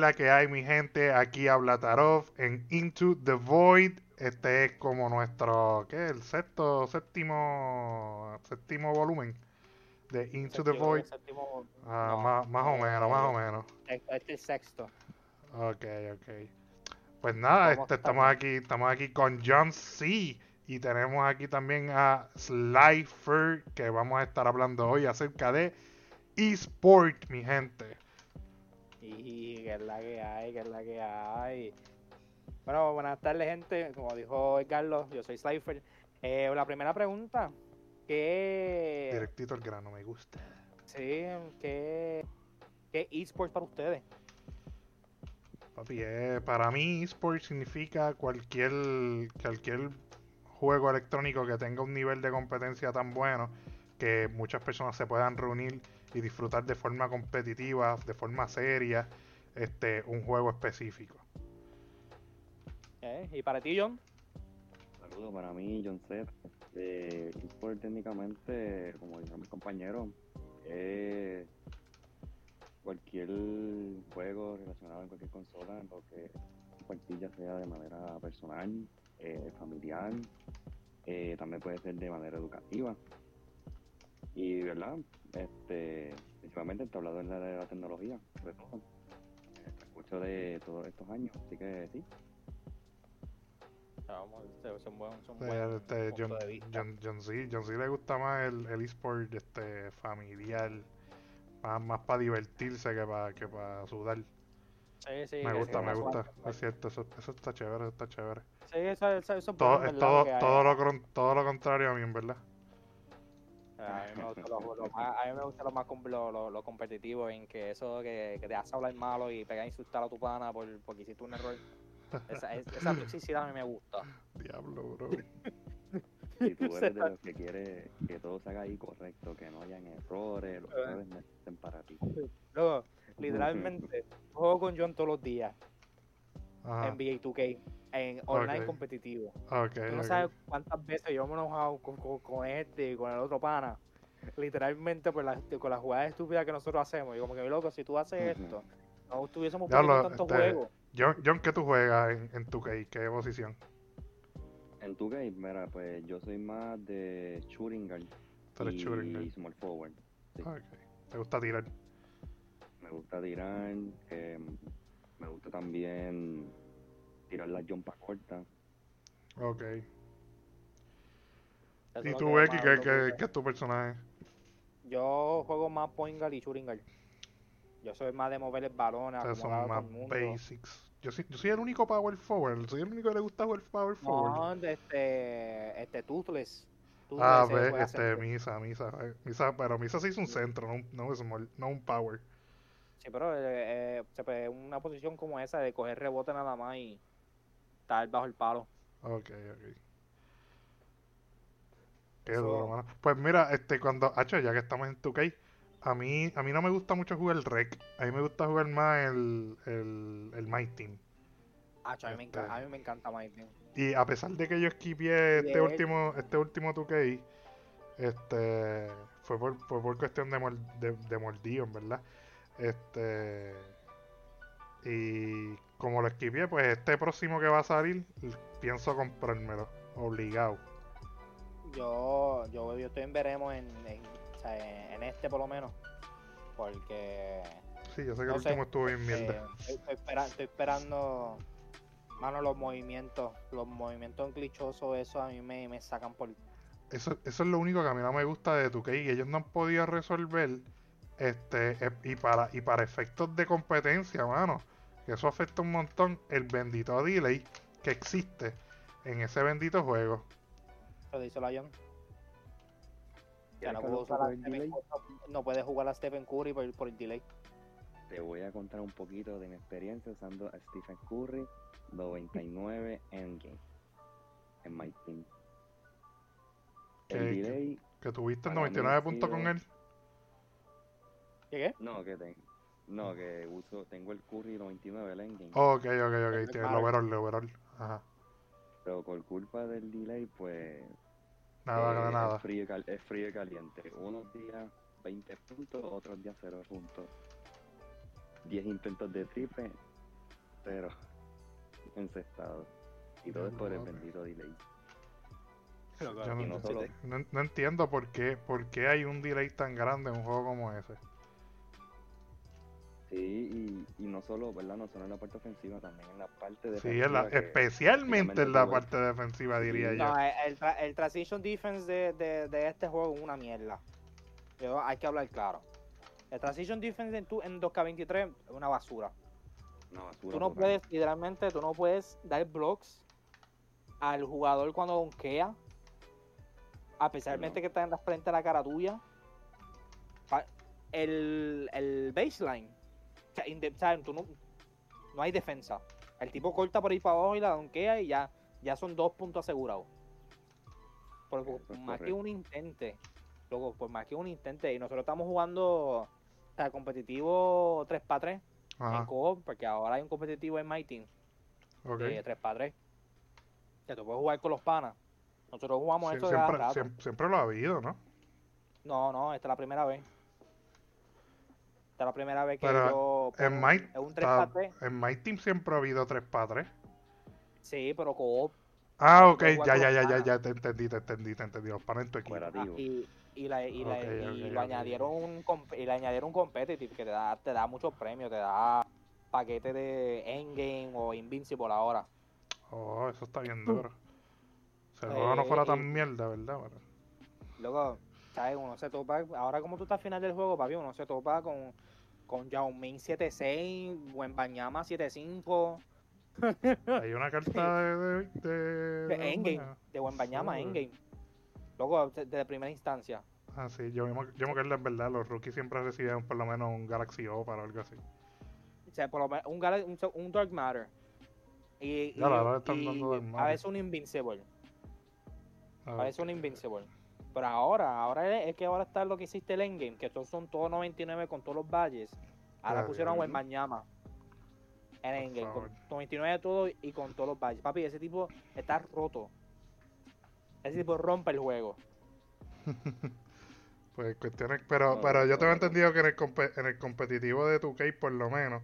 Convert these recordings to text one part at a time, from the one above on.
la que hay, mi gente? Aquí habla Tarov en Into the Void. Este es como nuestro, ¿qué? El sexto, séptimo, séptimo volumen de Into the Void. séptimo- Ah, no, más, más o menos, más o eh, menos. Este es el sexto. Ok, ok. Pues nada, ¿Cómo este, estamos aquí, estamos aquí con John C. Y tenemos aquí también a Slifer, que vamos a estar hablando hoy acerca de eSport, mi gente. Y que es la que hay, que es la que hay. Bueno, buenas tardes, gente. Como dijo Carlos, yo soy Slifer. Eh, la primera pregunta, ¿qué, Directito al grano, me gusta. sí, qué, qué esports para ustedes? Papi, eh, para mí eSport significa cualquier, cualquier juego electrónico que tenga un nivel de competencia tan bueno que muchas personas se puedan reunir y disfrutar de forma competitiva, de forma seria, este, un juego específico. ¿Eh? ¿Y para ti, John? Saludos para mí, John Seth. Este, eSport técnicamente, como dijeron mis compañeros, es cualquier juego relacionado en cualquier consola, en lo que compartir ya sea de manera personal, eh, familiar, eh, también puede ser de manera educativa. Y, ¿verdad? Este, principalmente entablado en la de la tecnología, sobre todo. En el transcurso de todos estos años, así que sí. Vamos, este, son buenos, son Eh, buenos este, punto John, de vista. John, John C, John C le gusta más el, el eSport este, familiar, más, más para divertirse que para que para sudar. Sí, sí, me gusta, me gusta, suave. es cierto, eso, eso está chévere, eso está chévere. Sí, eso, eso, eso es Todo, es todo, todo, lo, todo lo contrario a mí, en verdad. A mí me gusta lo, lo más, a mí me gusta lo más com- lo, lo, lo competitivo, en que eso que, que te hace hablar malo y pegar a insultar a tu pana por, porque hiciste un error. Esa, es- esa toxicidad a mí me gusta. Diablo, bro. Si tú eres de los que quiere que todo se haga ahí correcto, que no hayan errores, los Eh. errores no estén para ti. Luego, literalmente, juego con John todos los días Ajá, en NBA 2K, en online competitivo. Tú no sabes cuántas veces yo me he enojado con, con, con este y con el otro pana. Literalmente por la, con las jugadas estúpidas que nosotros hacemos. Y como que, loco, si tú haces esto, no estuviésemos perdiendo tantos este, juegos. John, John, ¿qué tú juegas en, en tu ¿Qué posición? En tu game, mira, pues yo soy más de shooting guard Tú eres y shooting guard. small forward. Sí. ¿Te gusta tirar? Me gusta tirar, eh, me gusta también tirar las jumpas cortas. Ok. Eso ¿Y es tú, que Becky, qué, es tu personaje? Yo juego más point guard y shooting guard. Yo soy más de mover el balón, Ustedes acomodar a son más basics. Yo soy, yo soy el único power forward. Soy el único que le gusta jugar power forward. No, este, este Toothless. ah, Toothless, ve, juega este. Misa, Misa. Misa, pero Misa sí es un centro, no un, no un small, no un power. Sí, pero eh, eh, una posición como esa de coger rebote nada más y estar bajo el palo. Ok, ok. Qué duro, mano. Pues mira, este, cuando, hacho, ya que estamos en 2K, a mí, a mí no me gusta mucho jugar el rec. A mí me gusta jugar más el, el, el My Team. Ah, a, mí me Este- encanta, a mí me encanta Mike. Y a pesar de que yo esquipié este último, este último 2K, este, fue por, fue por cuestión de, mol- de, de mordido, en verdad. Este, y como lo esquipié, pues este próximo que va a salir, pienso comprármelo, obligado. Yo, yo, yo estoy en veremos en, en, este por lo menos. Porque Sí, yo sé que No el sé, último estuvo bien mierda. eh, estoy, espera- estoy esperando, mano, los movimientos, los movimientos glitchosos, eso a mí me, me sacan por... Eso, eso es lo único que a mí no me gusta de 2K, que ellos no han podido resolver este eh, y para y para efectos de competencia, mano, que eso afecta un montón el bendito delay que existe en ese bendito juego. Lo dice la John. Ya ¿Quieres no, que puedo usar ponga a en Stephen no puede jugar a Stephen Curry por, por el delay. Te voy a contar un poquito de mi experiencia usando a Stephen Curry 99 Endgame en my team. ¿Qué- El delay, Que tuviste Para mí 99 ha puntos con él. ¿Qué qué? no, que tengo. No, que uso, tengo el Curry 99, el Endgame. Ok, ok, ok, El overall, el overall. Ajá. Pero por culpa del delay, pues. Nada, eh, nada. Es frío, y cal- es frío y caliente. Unos días 20 puntos, otros días 0 puntos. 10 intentos de triple, entero encestado. Y todo es por el bendito delay. Yo no, no- no entiendo por qué, por qué hay un delay tan grande en un juego como ese. Sí, y, y no solo, ¿verdad? No solo en la parte ofensiva, también en la parte de Sí, en la- especialmente en la parte defensiva, diría Sí. yo. No, el, el tra- el transition defense de, de, de este juego es una mierda. Yo- hay que hablar claro. El transition defense en, tu, en 2K23 es una basura. Una basura Tú no total. puedes, literalmente, tú no puedes dar blocks al jugador cuando donkea. A pesar No. de que está en la frente a la cara tuya. El, el baseline. Sea, sea, tú no, no hay defensa. El tipo corta por ahí para abajo y la donkea y ya, ya son dos puntos asegurados. Por, por Eso es más que un intente. Luego, por más que un intente. Y nosotros estamos jugando o sea, competitivo 3 para 3 en co porque ahora hay un competitivo en My Team ok. de 3 para 3 que tú puedes jugar con los panas. Nosotros jugamos Sie- esto de siempre, rato. siempre, siempre lo ha habido, ¿no? No, no, esta es la primera vez. Esta es la primera vez que Pero yo. En pongo- My, es un 3 está- para 3. en My Team siempre ha habido 3 para 3. Sí, pero co-op. Ah, ok, ya, ya, ya, ya, ya, te entendí, te entendí, te entendí. Los panes en tu equipo. Fuera. y, y, la, y, la- Ok, y ok, lo ok. añadieron un comp- y le añadieron un competitive que te da, te da muchos premios, te da paquete de endgame o invincible ahora. Oh, eso está bien duro. Si el juego no fuera Eh, tan mierda, ¿verdad? Luego, ¿sabes? Uno se topa, ahora como tú estás al final del juego, papi, uno se topa con, con Yao Ming 7-6, Banyama 7-5, Hay una carta de... De, de, de Endgame, de Banyama Sí. Endgame. Luego, de, de primera instancia. Ah, sí, yo, me- yo me acuerdo en verdad, los rookies siempre recibían por lo menos un Galaxy o algo así. O sea, por lo menos un, Gal- un, un Dark Matter. Y, y- a veces un Invincible. Ah, A veces un. Invincible. Pero ahora, ahora es, es que ahora está lo que hiciste el Endgame, que estos son todos 99 con todos los badges. Ahora pusieron a bien. Wembanyama en Por Endgame, con favor. 99 de todo y con todos los badges. Papi, ese tipo está roto. Ese tipo rompe el juego. Pues cuestiones, pero, No, pero yo no, tengo no. entendido que en el, en el competitivo de 2K por lo menos,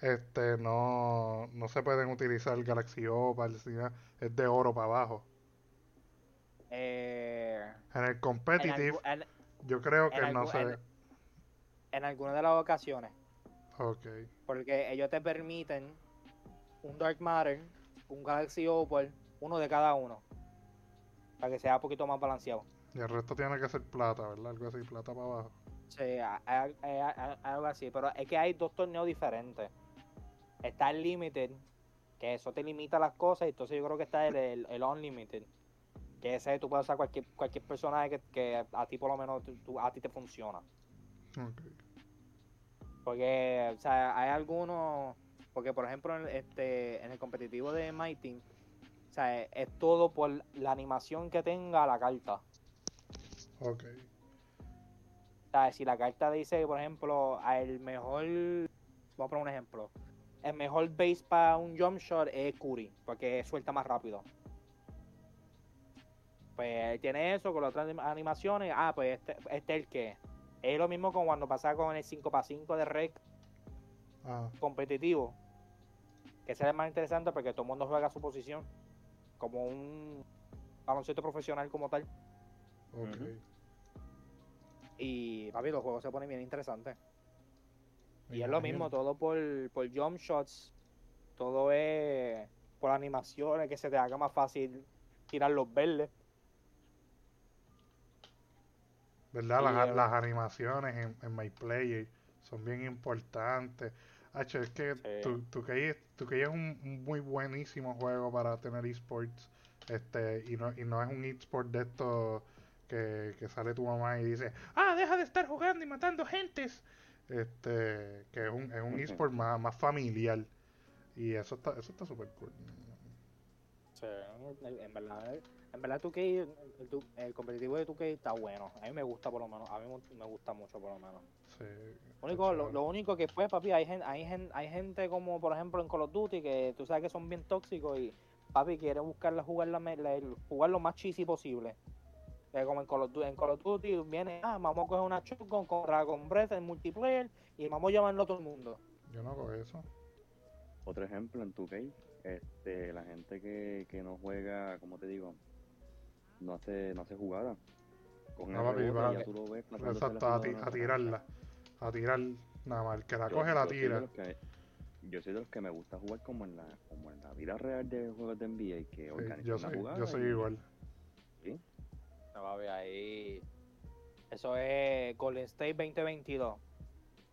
este, no, no se pueden utilizar Galaxy nada, es de oro para abajo. Eh, En el en, competitive, algu- en- yo creo que no algu- se... en- en algunas de las ocasiones. Ok, Porque ellos te permiten un Dark Matter, un Galaxy Opal, uno de cada uno. Para que sea un poquito más balanceado. y el resto tiene que ser plata, ¿verdad? Algo así, plata para abajo. Sí, a- a- a- a- algo así. Pero es que hay dos torneos diferentes. Está el Limited, que eso te limita las cosas. Y entonces yo creo que está el, el, el Unlimited. Que ese tú puedes usar cualquier, cualquier personaje que, que a ti por lo menos tú- tú- a ti te funciona. Ok. Porque, o sea, hay algunos. Porque, por ejemplo, en, este, en el competitivo de My Team, o sea, es, es todo por la animación que tenga la carta. Ok. O sea, si la carta dice, por ejemplo, el mejor. Vamos a poner un ejemplo. El mejor base para un jump shot es Curry, porque suelta más rápido. Pues tiene eso con las otras anim- animaciones. Ah, pues este, este es el que. Es lo mismo como cuando pasa con el 5x5 de Rec Ah, competitivo. Que ese es el más interesante porque todo el mundo juega a su posición. Como un baloncesto profesional como tal. ok. Ujú. Y papi, los juegos se ponen bien interesantes. Y es lo mismo, todo por, por jump shots. Todo es por animaciones, que se te haga más fácil tirar los verdes. ¿Verdad? Las, las animaciones en, en My Player son bien importantes. Hacho, es que Sí. tu, tu es, 2K es un, muy buenísimo juego para tener esports. Este, y no, y no es un esport de estos que, que sale tu mamá y dice, ah, deja de estar jugando y matando gentes. Este, que es un, es un esport más, más familiar. Y eso está, eso está súper cool. en verdad, en verdad 2K, el, el- el competitivo de 2K está bueno. A mí me gusta por lo menos, a mí me gusta mucho por lo menos. Sí, Lo único, lo, lo único que fue, papi, hay gente, hay, gente, hay gente como, por ejemplo, en Call of Duty, que tú sabes que son bien tóxicos y, papi, quiere buscar la, jugar, la, me- la- el- jugar lo más cheesy posible. Eh, como en Call, of Duty, en Call of Duty viene, ah, vamos a coger una shotgun con Dragon Breath en multiplayer y vamos a llamarlo a todo el mundo. Yo no hago eso. otro ejemplo en 2K, este, la gente que, que no juega, como te digo, no hace, no hace jugada. Con No, papi, va- ya tú lo ves Exacto, la a, ti- a tirarla. A tirar nada más. El que la Yo- coge la yo tira. que- yo soy de los que me gusta jugar como en la, como en la vida real de juegos de NBA, que Sí, organizan yo una soy, jugada yo soy y- igual. ¿sí? No, papi, ahí. Eso es Golden State 2022.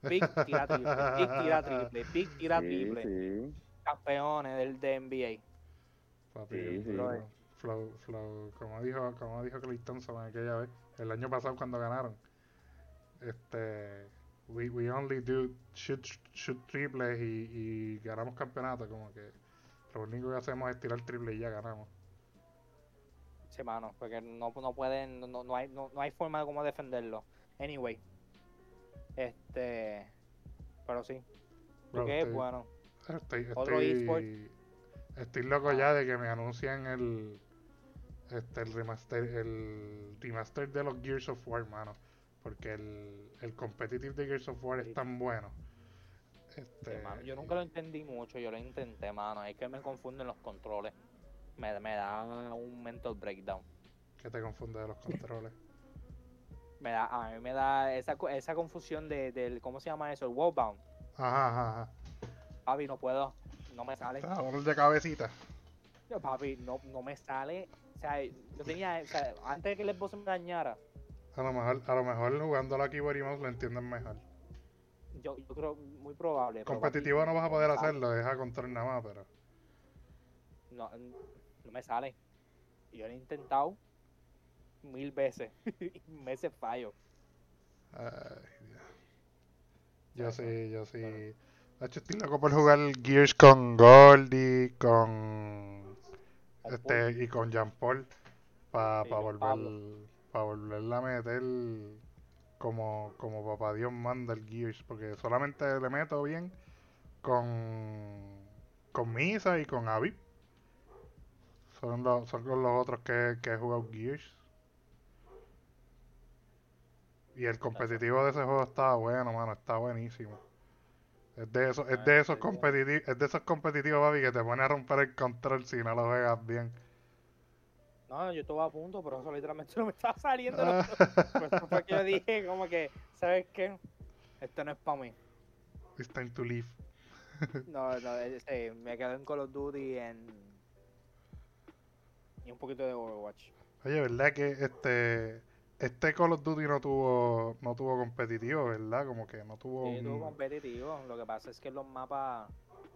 Big tira triple, big tira triple, big tira Sí, triple. sí. Campeones del de NBA. Papi, Sí, sí. Flow, flow, flow, como dijo, como dijo Clay Thompson aquella vez, el año pasado cuando ganaron. Este, we, we only do shoot, shoot triples y, y ganamos campeonato, como que lo único que hacemos es tirar triple y ya ganamos. Sí, mano, porque no, no pueden, no, no hay, no, no hay forma de cómo defenderlo. Anyway. Este. Pero sí. Porque estoy- bueno. Estoy, estoy, estoy loco ya de que me anuncien el este el remaster el remaster de los Gears of War, mano, porque el, el competitive de Gears of War es tan bueno. sí, Este, mano, Yo nunca lo entendí mucho, yo lo intenté, mano. Es que me confunden los controles. Me, me da un mental breakdown. que te confunde de los controles. Me da, a mí me da esa, esa confusión de, del, ¿cómo se llama eso? El wallbound. Ajá, ajá, ajá. Papi, no puedo. No me sale. Ah, dolor de cabecita. Yo, papi, no, no me sale. O sea, yo tenía, o sea, antes de que el esposo me dañara, A lo mejor, a lo mejor jugando la keyboard y mouse lo entienden mejor. yo, yo creo muy probable. Competitivo no vas a poder hacerlo, es a control nada más, pero. No, no me sale. Yo lo he intentado mil veces. y veces fallo. Ay, Dios. Yo sí, yo sí. De hecho, estoy loco por jugar Gears con Goldie, con. Este, y con Jean Paul. Para con volver. Para volverla a meter como, como papá Dios manda el Gears. Porque solamente le meto bien con. Con Misa y con Aviv. Son los, son los otros que, que he jugado Gears. Y el competitivo de ese juego estaba bueno, mano, está buenísimo. Es de esos, es Ah, de esos competitivos, es de esos competitivos, papi, que te pone a romper el control si no lo juegas bien. No, yo estuve a punto, pero eso literalmente no me estaba saliendo. Ah. Por eso fue que yo dije, como que, ¿sabes qué? Esto no es para mí. It's time to leave. No, no, este, me quedé en Call of Duty en... y un poquito de Overwatch. Oye, ¿verdad que este este Call of Duty no tuvo no tuvo competitivo, verdad? Como que no tuvo Sí, tuvo competitivo. Lo que pasa es que los mapas...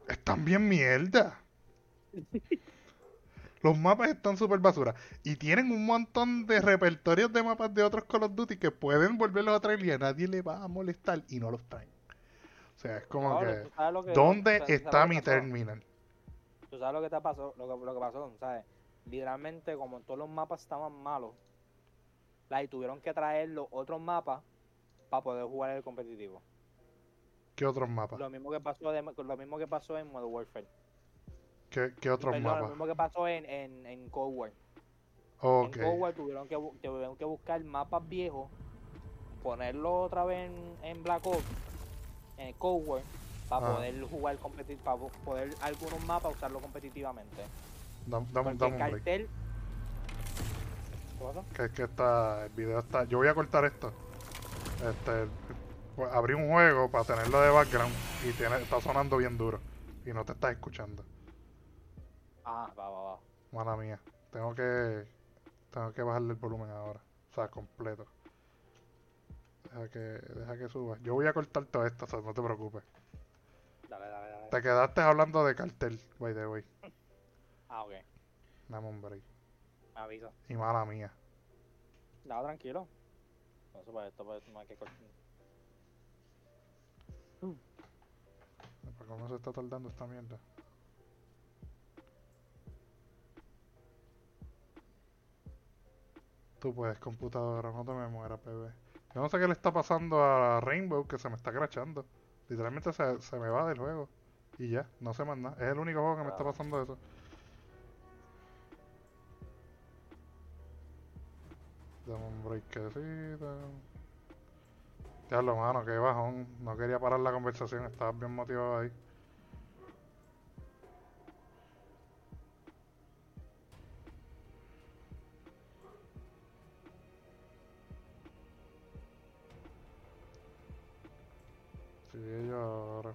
Están bien mierda. Los mapas están súper basura. Y tienen un montón de repertorios de mapas de otros Call of Duty que pueden volverlos a traer y a nadie le va a molestar y no los traen. O sea, es como que... ¿Dónde está mi terminal? Tú sabes lo que te pasó, lo que, lo que pasó, ¿sabes? Literalmente, como todos los mapas estaban malos, like, tuvieron que traer los otros mapas para poder jugar el competitivo. ¿Qué otros mapas? Lo mismo que pasó de- lo mismo que pasó en Modern Warfare. ¿Qué, qué otros Perdón, lo mapas? mismo que pasó en, en, en Cold War. En Cold War tuvieron que, tuvieron que buscar mapas viejos, ponerlo otra vez en, en Black Ops, en Cold War, para Ah. poder jugar competitivamente, para poder algunos mapas usarlo competitivamente. Dam- Porque el break. Que es que está, el video está. Yo voy a cortar esto. Este, pues, abrí un juego para tenerlo de background y tiene, está sonando bien duro y no te estás escuchando. Ah, va, va, va. Mala mía. Tengo que, tengo que bajarle el volumen ahora, o sea, completo. Deja que, deja que suba. Yo voy a cortar todo esto, o sea, no te preocupes. Dale, dale, dale. Te quedaste hablando de cartel, by the way. Ah, ok. Dame un break. Me avisa. Y mala mía. No, tranquilo. No, eso para esto, para esto no hay que cortar. ¿Por cómo se está tardando esta mierda? Tú puedes, computadora, no te me mueras, bebé. Yo no sé qué le está pasando a Rainbow, que se me está crachando. Literalmente se, se me va del juego. Y ya, no sé más nada. Es el único juego que me está pasando eso. Dame un breakcito. Diablo, mano, qué bajón. No quería parar la conversación, estabas bien motivado ahí. Sigue yo ahora.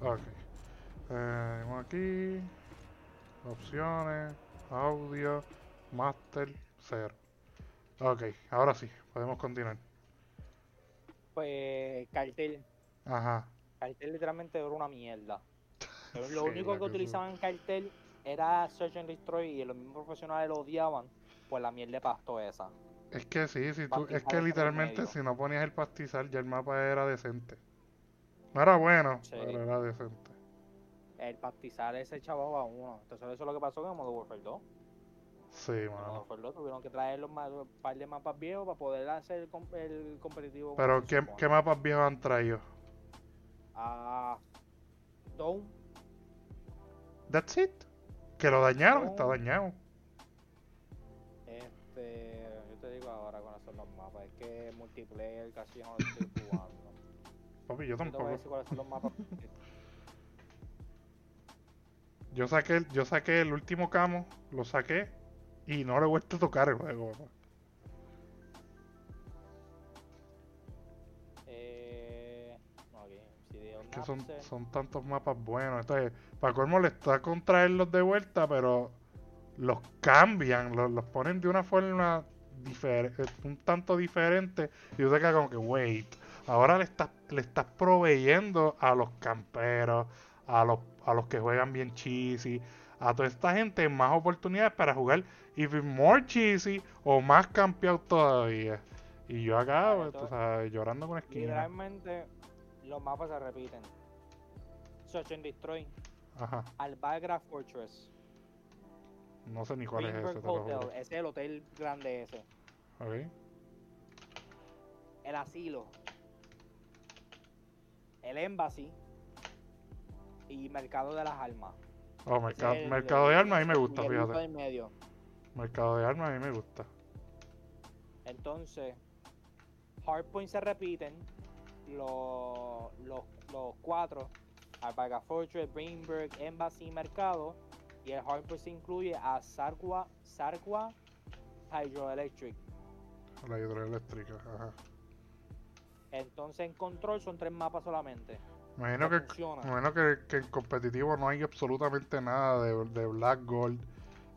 Okay vamos aquí. Opciones. Audio. Master. Cero. Ok, ahora sí. Podemos continuar. Pues cartel. Ajá. Cartel literalmente era una mierda. Lo Sí, único que utilizaban cartel era Search and Destroy y los mismos profesionales lo odiaban por la mierda de pasto esa. Es que sí, si tú, es que en literalmente si no ponías el pastizal ya el mapa era decente. No era bueno, Sí. pero era decente. El pastizal ese chaval a uno. Entonces eso es lo que pasó con Modern Warfare 2. Sí, mano. Modern Warfare 2 tuvieron que traer los ma- un par de mapas viejos para poder hacer el, com- el competitivo. Pero ¿qué. ¿qué mapas viejos han traído? Ah, Dome, That's it. Que lo dañaron, está dañado. este, yo te digo ahora con esos los mapas, es que multiplayer casi no lo estoy jugando. Papi, yo Yo te voy a tampoco. decir cuáles son los mapas. Yo saqué, el- yo saqué el último camo, lo saqué y no le he vuelto a tocar el juego, eh, CD Que son, son tantos mapas buenos. Entonces, para colmo le está con traerlos de vuelta, pero los cambian, los, los ponen de una forma diferente, un tanto diferente. Y tú te quedas como que, wait, ahora le estás, le estás proveyendo a los camperos, a los, a los que juegan bien cheesy, a toda esta gente más oportunidades para jugar even more cheesy o más campeado todavía. Y yo acá, pues, tú sabes, llorando con esquina. Literalmente, los mapas se repiten. Search and Destroy, Ajá. Albagra Fortress, No sé ni cuál es ese, Greenberg te lo Hotel, ese es el hotel grande ese. Ok. El asilo, el embassy y mercado de las almas. Oh, mercado, el- mercado de armas a mí me gusta, fíjate. medio. Mercado de armas a mí me gusta. Entonces, Hardpoint se repiten los, los, los cuatro. Alpaca Fortress, Greenberg, Embassy y Mercado. Y el Hardpoint se incluye a Sargua, Sargua Hydroelectric. La hidroeléctrica, ajá. Entonces en control son tres mapas solamente. Me imagino No que, funciona. imagino que, que en competitivo no hay absolutamente nada de, de Black Gold,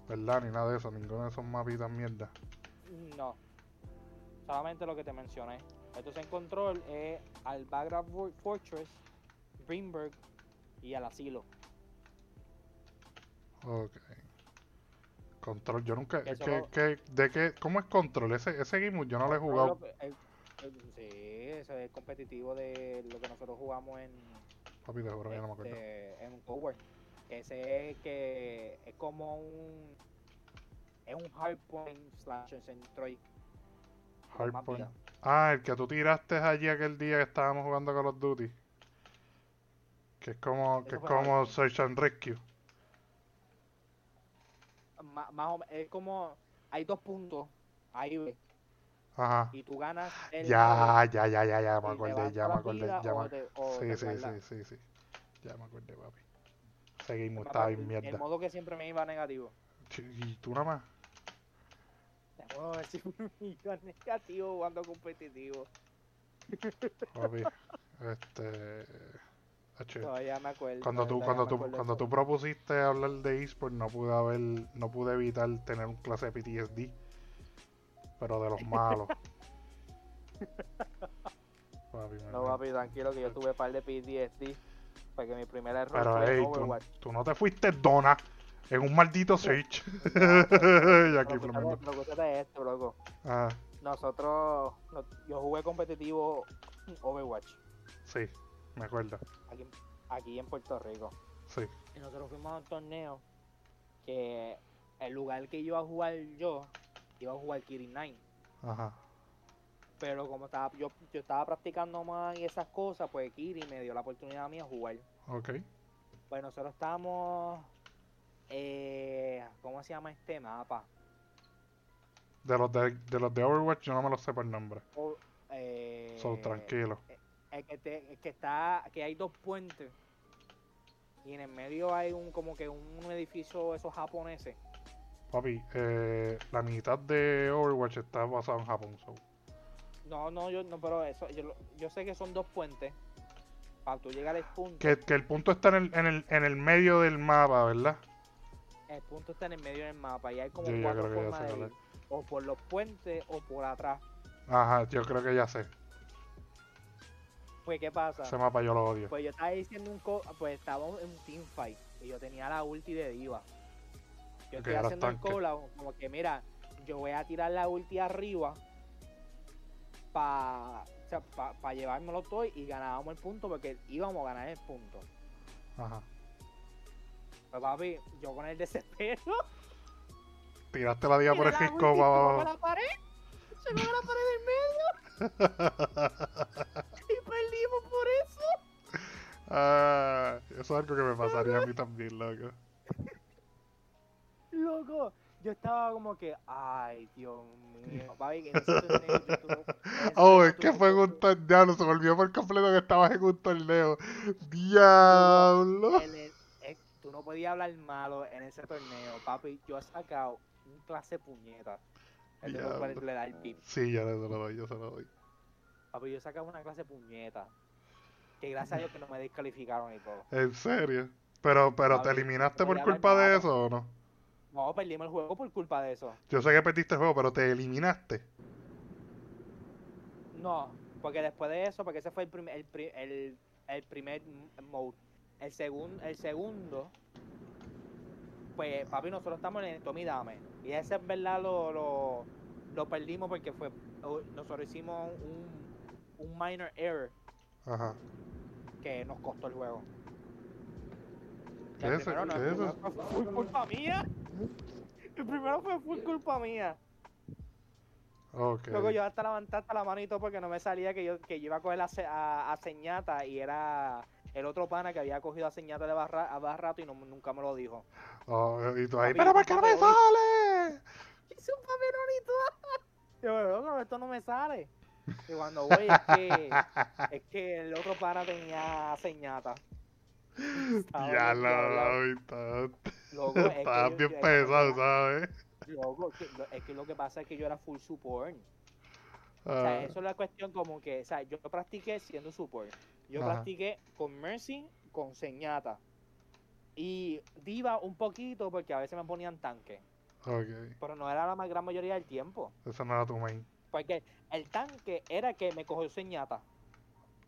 ¿verdad? Ni nada de eso, ninguno de esos mapitas mierda. No. Solamente lo que te mencioné. Entonces en control es Albagra For- Fortress, Greenberg y el asilo. Ok. Control, yo nunca. Eso ¿qué- lo- qué- de qué, ¿Cómo es control? Ese, ese game yo no lo he jugado. que- el- sí, ese es competitivo de lo que nosotros jugamos en, Papi, te juro, ya no me acuerdo. este, en un cover. Ese es que es como un es un hardpoint slash Centroid. con más Hardpoint. Ah, el que tú tiraste allí aquel día que estábamos jugando Call of Duty. Que es como, que es como. Search and Rescue. Ma- más o es como hay dos puntos ahí ve, Ajá. y tú ganas el Ya, ya, ya, ya, ya, me acordé, ya me acordé, ya me o Sí, sí, sí, sí, sí. Ya me acordé, papi. El estaba mapa- bien el mierda. modo que siempre me iba negativo. Y tú nada más. El modo que siempre me iba negativo jugando competitivo. Papi. Este. Todavía me acuerdo. Cuando tú, cuando tú, cuando tú propusiste hablar de eSport, no pude haber, no pude evitar tener un clase de PTSD. Pero de los malos. Papi, No, papi, tranquilo que yo tuve un par de PTSD. Porque mi primer error Pero fue hey, tú, Overwatch. tú no te fuiste dona en un maldito search. y aquí esto, loco. Ah, Nosotros, no- yo jugué competitivo Overwatch sí, me acuerdo. aquí, aquí en Puerto Rico. Sí. Y nosotros fuimos a un torneo que el lugar que iba a jugar yo, iba a jugar Kirin 9. Ajá. Pero como estaba, yo, yo estaba practicando más y esas cosas, pues Kiri me dio la oportunidad a mí de jugar. Ok. Pues nosotros estábamos, eh, ¿cómo se llama este mapa? De los de, de los de Overwatch yo no me lo sé por nombre. O- eh, So, tranquilo. el que, te- el que está, que hay dos puentes y en el medio hay un como que un edificio esos japoneses. Papi, eh, la mitad de Overwatch está basado en Japón. so. No, no, yo no, pero eso, yo, yo sé que son dos puentes para tú llegar al punto, Que, que el punto está en el, en, el, en el medio del mapa, ¿verdad? el punto está en el medio del mapa y hay como Yo cuatro ya formas de ir, o por los puentes o por atrás. Ajá, yo creo que ya sé. Pues, ¿qué pasa? Ese mapa yo lo odio. Pues yo estaba diciendo un co pues estábamos en un teamfight y yo tenía la ulti de diva. Yo estoy haciendo el out, como que mira, yo voy a tirar la ulti arriba para o sea, pa, llevármelo todo y ganábamos el punto porque íbamos a ganar el punto. Ajá. Pues papi, yo con el desespero, Tiraste la diva por el ulti, para la pared, se me la pared del medio y perdimos por eso. Ah, eso es algo que me pasaría a mí también, loco. Loco, yo estaba como que, ay, Dios mío, papi, que en yo ese Oh, es que fue en un torneo, se me olvidó por completo que estabas en un torneo. Diablo. el- el- el- tú no podías hablar malo en ese torneo, papi. Yo he sacado un clase puñeta. El de no Diablo. poderle dar pip. Sí, ya se lo doy, yo se lo doy. Papi, yo he sacado una clase puñeta. Que gracias a Dios que no me descalificaron y todo. En serio. Pero, pero ¿te eliminaste por culpa de eso o no? No, perdimos el juego por culpa de eso. Yo sé que perdiste el juego, pero te eliminaste. No, porque después de eso, porque ese fue el, prim- el, pri- el, el primer mode. El, segun, el segundo, pues papi, nosotros estamos en el Tommy Dame. Y ese en verdad lo, lo, lo perdimos porque fue nosotros hicimos un, un minor error Ajá. que nos costó el juego. ¿Qué es eso? ¿Qué es eso? culpa mía. El primero fue full culpa mía. Luego yo hasta levantar hasta la manito porque no me salía que yo, que yo iba a coger a, a, a Ceñata y era el otro pana que había cogido a Ceñata de barra, a barra rato y no, nunca me lo dijo. Oh, y tú ahí, pero ¿por qué no me sale? Hice un papelonito. Yo, "Loco, esto no me sale. Y cuando voy es que, es que el otro pana tenía a Ceñata. Estaba Ya bien yo- yo- pesado, ¿sabes? Loco, es que lo que pasa es que yo era full support. O Ah, sea, eso es la cuestión como que, o sea, yo practiqué siendo support. Yo practiqué con Mercy, con Señata. Y Diva un poquito porque a veces me ponían tanque. ok. Pero no era la más gran mayoría del tiempo. Eso no era tu main. Porque el tanque era que me cogió Señata.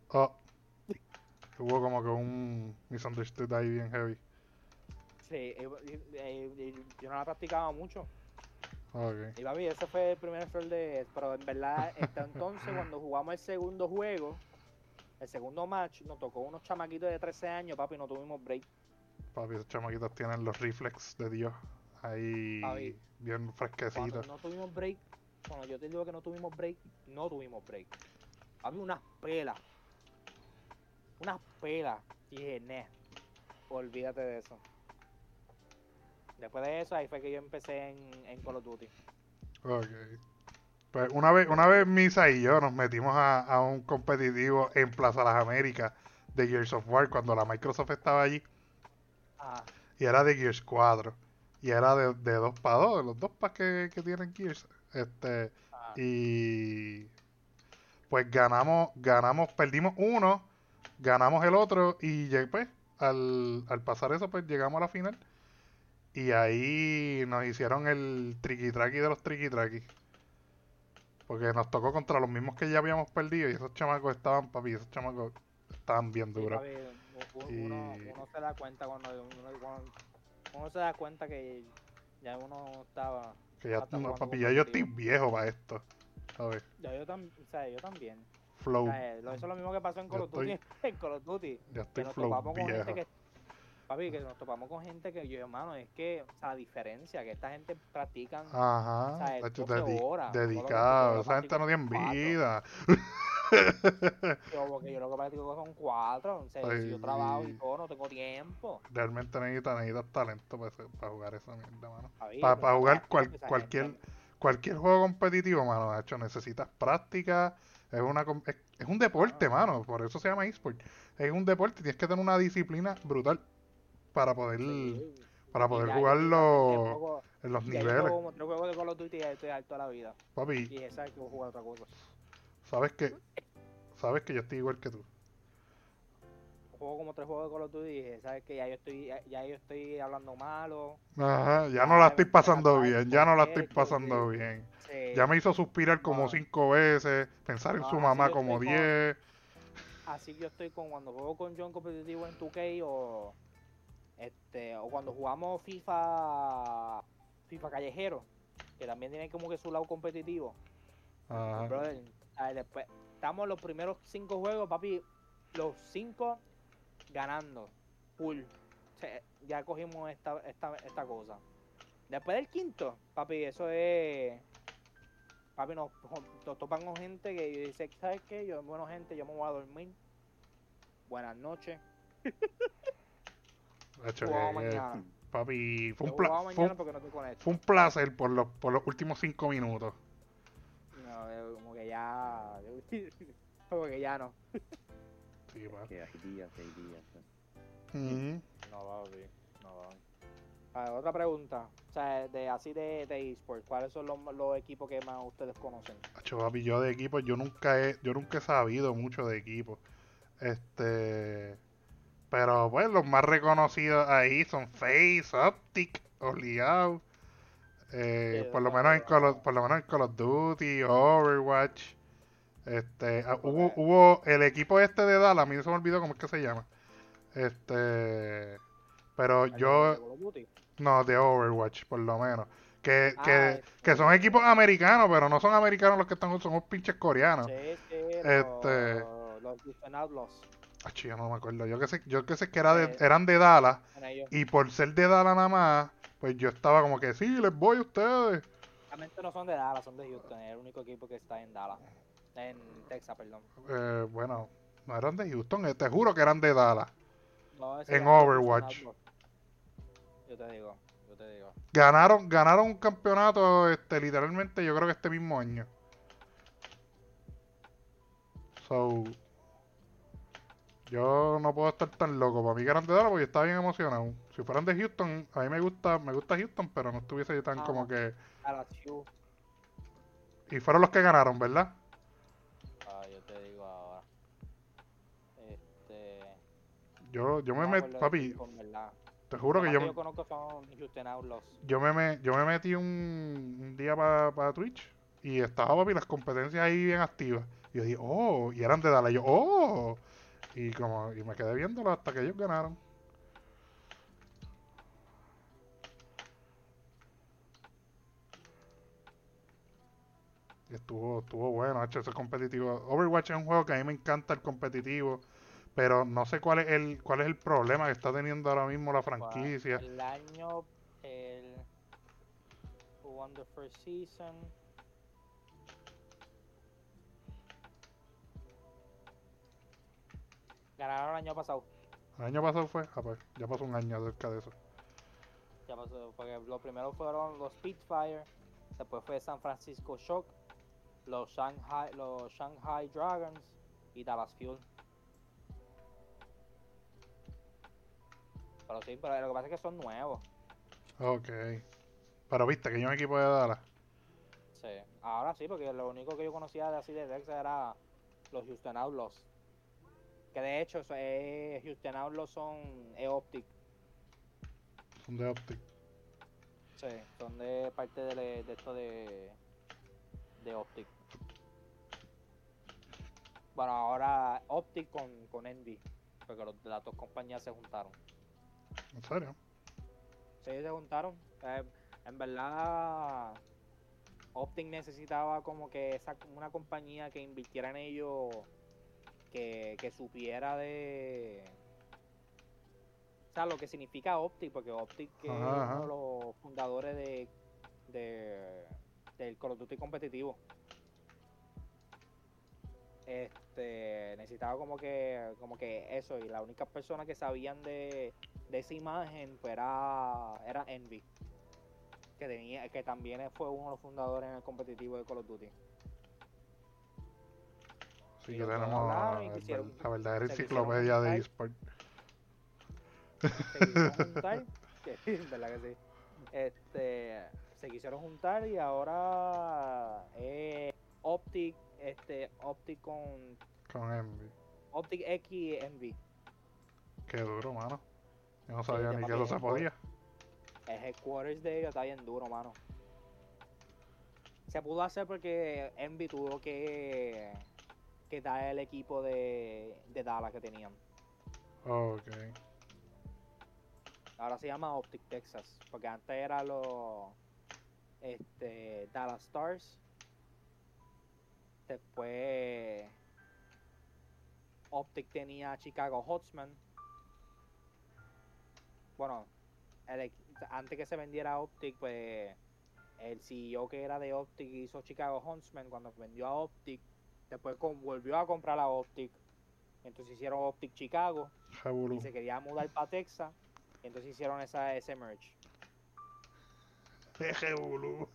Oh. Hubo como que un misunderstood ahí bien heavy. Sí, y- y- y- y yo no la practicaba mucho. Ok. Y papi, ese fue el primer error de. Pero en verdad, hasta entonces, cuando jugamos el segundo juego, el segundo match, nos tocó unos chamaquitos de 13 años, papi, no tuvimos break. Papi, esos chamaquitos tienen los reflex de Dios. Ahí Papi. bien fresquecitos. no tuvimos break, cuando yo te digo que no tuvimos break, no tuvimos break. Había unas pelas. Unas pelas. Y dije, ne, olvídate de eso. Después de eso, ahí fue que yo empecé en, en Call of Duty. Ok. Pues una vez, una vez Misa y yo nos metimos a, a un competitivo en Plaza Las Américas de Gears of War cuando la Microsoft estaba allí. Ah, Y era de Gears 4. Y era de, de 2 para 2, los dos para que, que tienen Gears. Este, ah. y pues ganamos, ganamos, perdimos uno, ganamos el otro y pues al, al pasar eso pues llegamos a la final. Y ahí nos hicieron el triqui traqui de los triqui traqui. Porque nos tocó contra los mismos que ya habíamos perdido y esos chamacos estaban, papi, esos chamacos estaban bien Sí, duros. papi, Y- uno, uno se da cuenta cuando uno, se da cuenta que ya uno estaba Que ya, no, papi, ya yo estoy viejo para esto. ¿Sabes? ya yo, tam- o sea, yo también Flow. Lo- eso es lo mismo que pasó en Call of Duty en Call of Duty Ya que estoy nos flow topamos con gente que papi que nos topamos con gente que yo hermano es que o sea la diferencia que esta gente practican Ajá, O sea, tacho, 12 dedi- horas, que dedicado. Esa gente no tiene vida. yo, porque yo lo que practico son cuatro o sea, si yo trabajo y todo no tengo tiempo Realmente necesitas, necesitas talento para, para jugar esa mierda, mano. Papi, Pa- pero pa jugar cual- cualquier- Cualquier juego competitivo, mano, de hecho, necesitas práctica. Es, una, es, es un deporte, Ah. mano. Por eso se llama eSport. Es un deporte. Tienes que tener una disciplina brutal para poder, Sí. para poder ya- jugarlo en los ya yo niveles. juego de Call of Duty y estoy alto a la vida Papi, y esa es que voy a jugar otra cosa sabes que sabes que yo estoy igual que tú. Juego como tres juegos de Call of Duty y dije, ¿sabes qué? Ya yo estoy, ya, ya yo estoy hablando malo. Ajá, ya no la estoy pasando bien, ya no la estoy pasando bien. Sí. Ya me hizo suspirar como No. cinco veces, pensar en No, su mamá como estoy con- diez. Así yo estoy con cuando juego con John competitivo en 2K o este o cuando jugamos FIFA FIFA callejero, que también tiene como que su lado competitivo. Ajá. Brother, ver, después, estamos los primeros cinco juegos, papi, los cinco ganando. Full. O sea, ya cogimos esta, esta, esta cosa. Después del quinto, papi, eso es. Papi, nos, nos topan con gente que dice, ¿sabes qué? Yo, bueno, gente, yo me voy a dormir. Buenas noches. Que- mañana. papi, fue un, pla- fue, no fue un placer por los, por los últimos cinco minutos. No, eh, como que ya. como que ya no. Sí, pa. Que hay días, hay días. eh. Ujú. No va, papi. No va. A ver, otra pregunta. O sea, de así de, de eSports, ¿cuáles son los, los equipos que más ustedes conocen? Hacho, papi, yo de equipo, yo nunca he, yo nunca he sabido mucho de equipo. Este, pero pues los más reconocidos ahí son Face, Optic, Oleado. Eh, Sí, por lo menos en es Call of, verdad. por lo menos en Call of Duty, Overwatch. Este, ah, hubo, Ok. hubo el equipo este de Dallas, a mí se me olvidó cómo es que se llama. Este, pero ¿El de yo, no, de Overwatch, por lo menos. Que, Ah, que, que son equipos americanos, pero no son americanos los que están, son pinches coreanos. Sí, sí, Este- los, los Houston Outlaws. Ach, yo no me acuerdo. Yo que sé, yo que sé que era de, Eh. eran de Dallas. Y por ser de Dallas nada más, pues yo estaba como que sí, les voy a ustedes. Realmente no son de Dallas, son de Houston. Es el único equipo que está en Dallas. En Texas, perdón. Eh, bueno, no eran de Houston, eh, te juro que eran de Dallas. No, En Overwatch. Yo te digo, yo te digo. Ganaron, ganaron un campeonato, este, literalmente, yo creo que este mismo año. So, yo no puedo estar tan loco. Para mí que eran de Dallas porque estaba bien emocionado. Si fueran de Houston, a mí me gusta, me gusta Houston, pero no estuviese tan Ah. como que. Y fueron los que ganaron, ¿verdad? Ah, yo te digo ahora. Este. Yo, yo me metí, papi, te juro que yo, yo conozco son Houston Outlaws. yo me, me- yo me metí un, un día para Twitch y estaba, papi, las competencias ahí bien activas. Y yo dije, oh, y eran de Dallas. Y yo, oh, y como, y me quedé viéndolo hasta que ellos ganaron. Estuvo, estuvo bueno, hecho ese competitivo. Overwatch es un juego que a mí me encanta el competitivo, pero no sé cuál es el, cuál es el problema que está teniendo ahora mismo la franquicia. El año. El. Won the first season? Ganaron el año pasado. El año pasado fue, ah, pues, ya pasó un año acerca de eso. Ya pasó, porque lo primero fueron los Spitfire, después fue San Francisco Shock, los Shanghai, los Shanghai Dragons y Dallas Fuel. Pero sí, pero lo que pasa es que son nuevos. Ok. Pero viste que yo un equipo de Dallas. Sí. Ahora sí, porque lo único que yo conocía de así de Texas era los Houston Outlaws. Que de hecho, es- Houston Outlaws son E-Optic. Son de Optic. Sí, son de parte de, esto de, de Optic. Bueno, ahora Optic con, con Envy, porque los, las dos compañías se juntaron. ¿En serio? Sí, se juntaron. Eh, en verdad, Optic necesitaba como que esa, una compañía que invirtiera en ello, que, que supiera de... O sea, lo que significa Optic, porque Optic es Ajá, uno ajá. de los fundadores de, de del Call of Duty competitivo. Este, necesitaba como que como que eso y las únicas personas que sabían de, de esa imagen pues era, era Envy que tenía que también fue uno de los fundadores en el competitivo de Call of Duty. Sí, Y que tenemos y la, quisieron- la verdadera enciclopedia de eSport. se quisieron juntar que, verdad que sí. Este se quisieron juntar y ahora es Optic este Optic con Con Envy. Optic X y Envy Qué duro, mano. Yo no sabía Sí, ni que eso se es podía. El headquarters de ellos está bien duro, mano. Se pudo hacer porque Envy tuvo que, que dar el equipo de, de Dallas que tenían. Ok. Ahora se llama Optic Texas, porque antes era los este, Dallas Stars. Después Optic tenía Chicago Hotsman. Bueno, el antes que se vendiera Optic, pues el CEO que era de Optic hizo Chicago Huntsman cuando vendió a Optic. Después volvió a comprar a Optic. Entonces hicieron Optic Chicago Jabulú. y se quería mudar para Texas. Entonces hicieron esa, ese merge. Jabulú.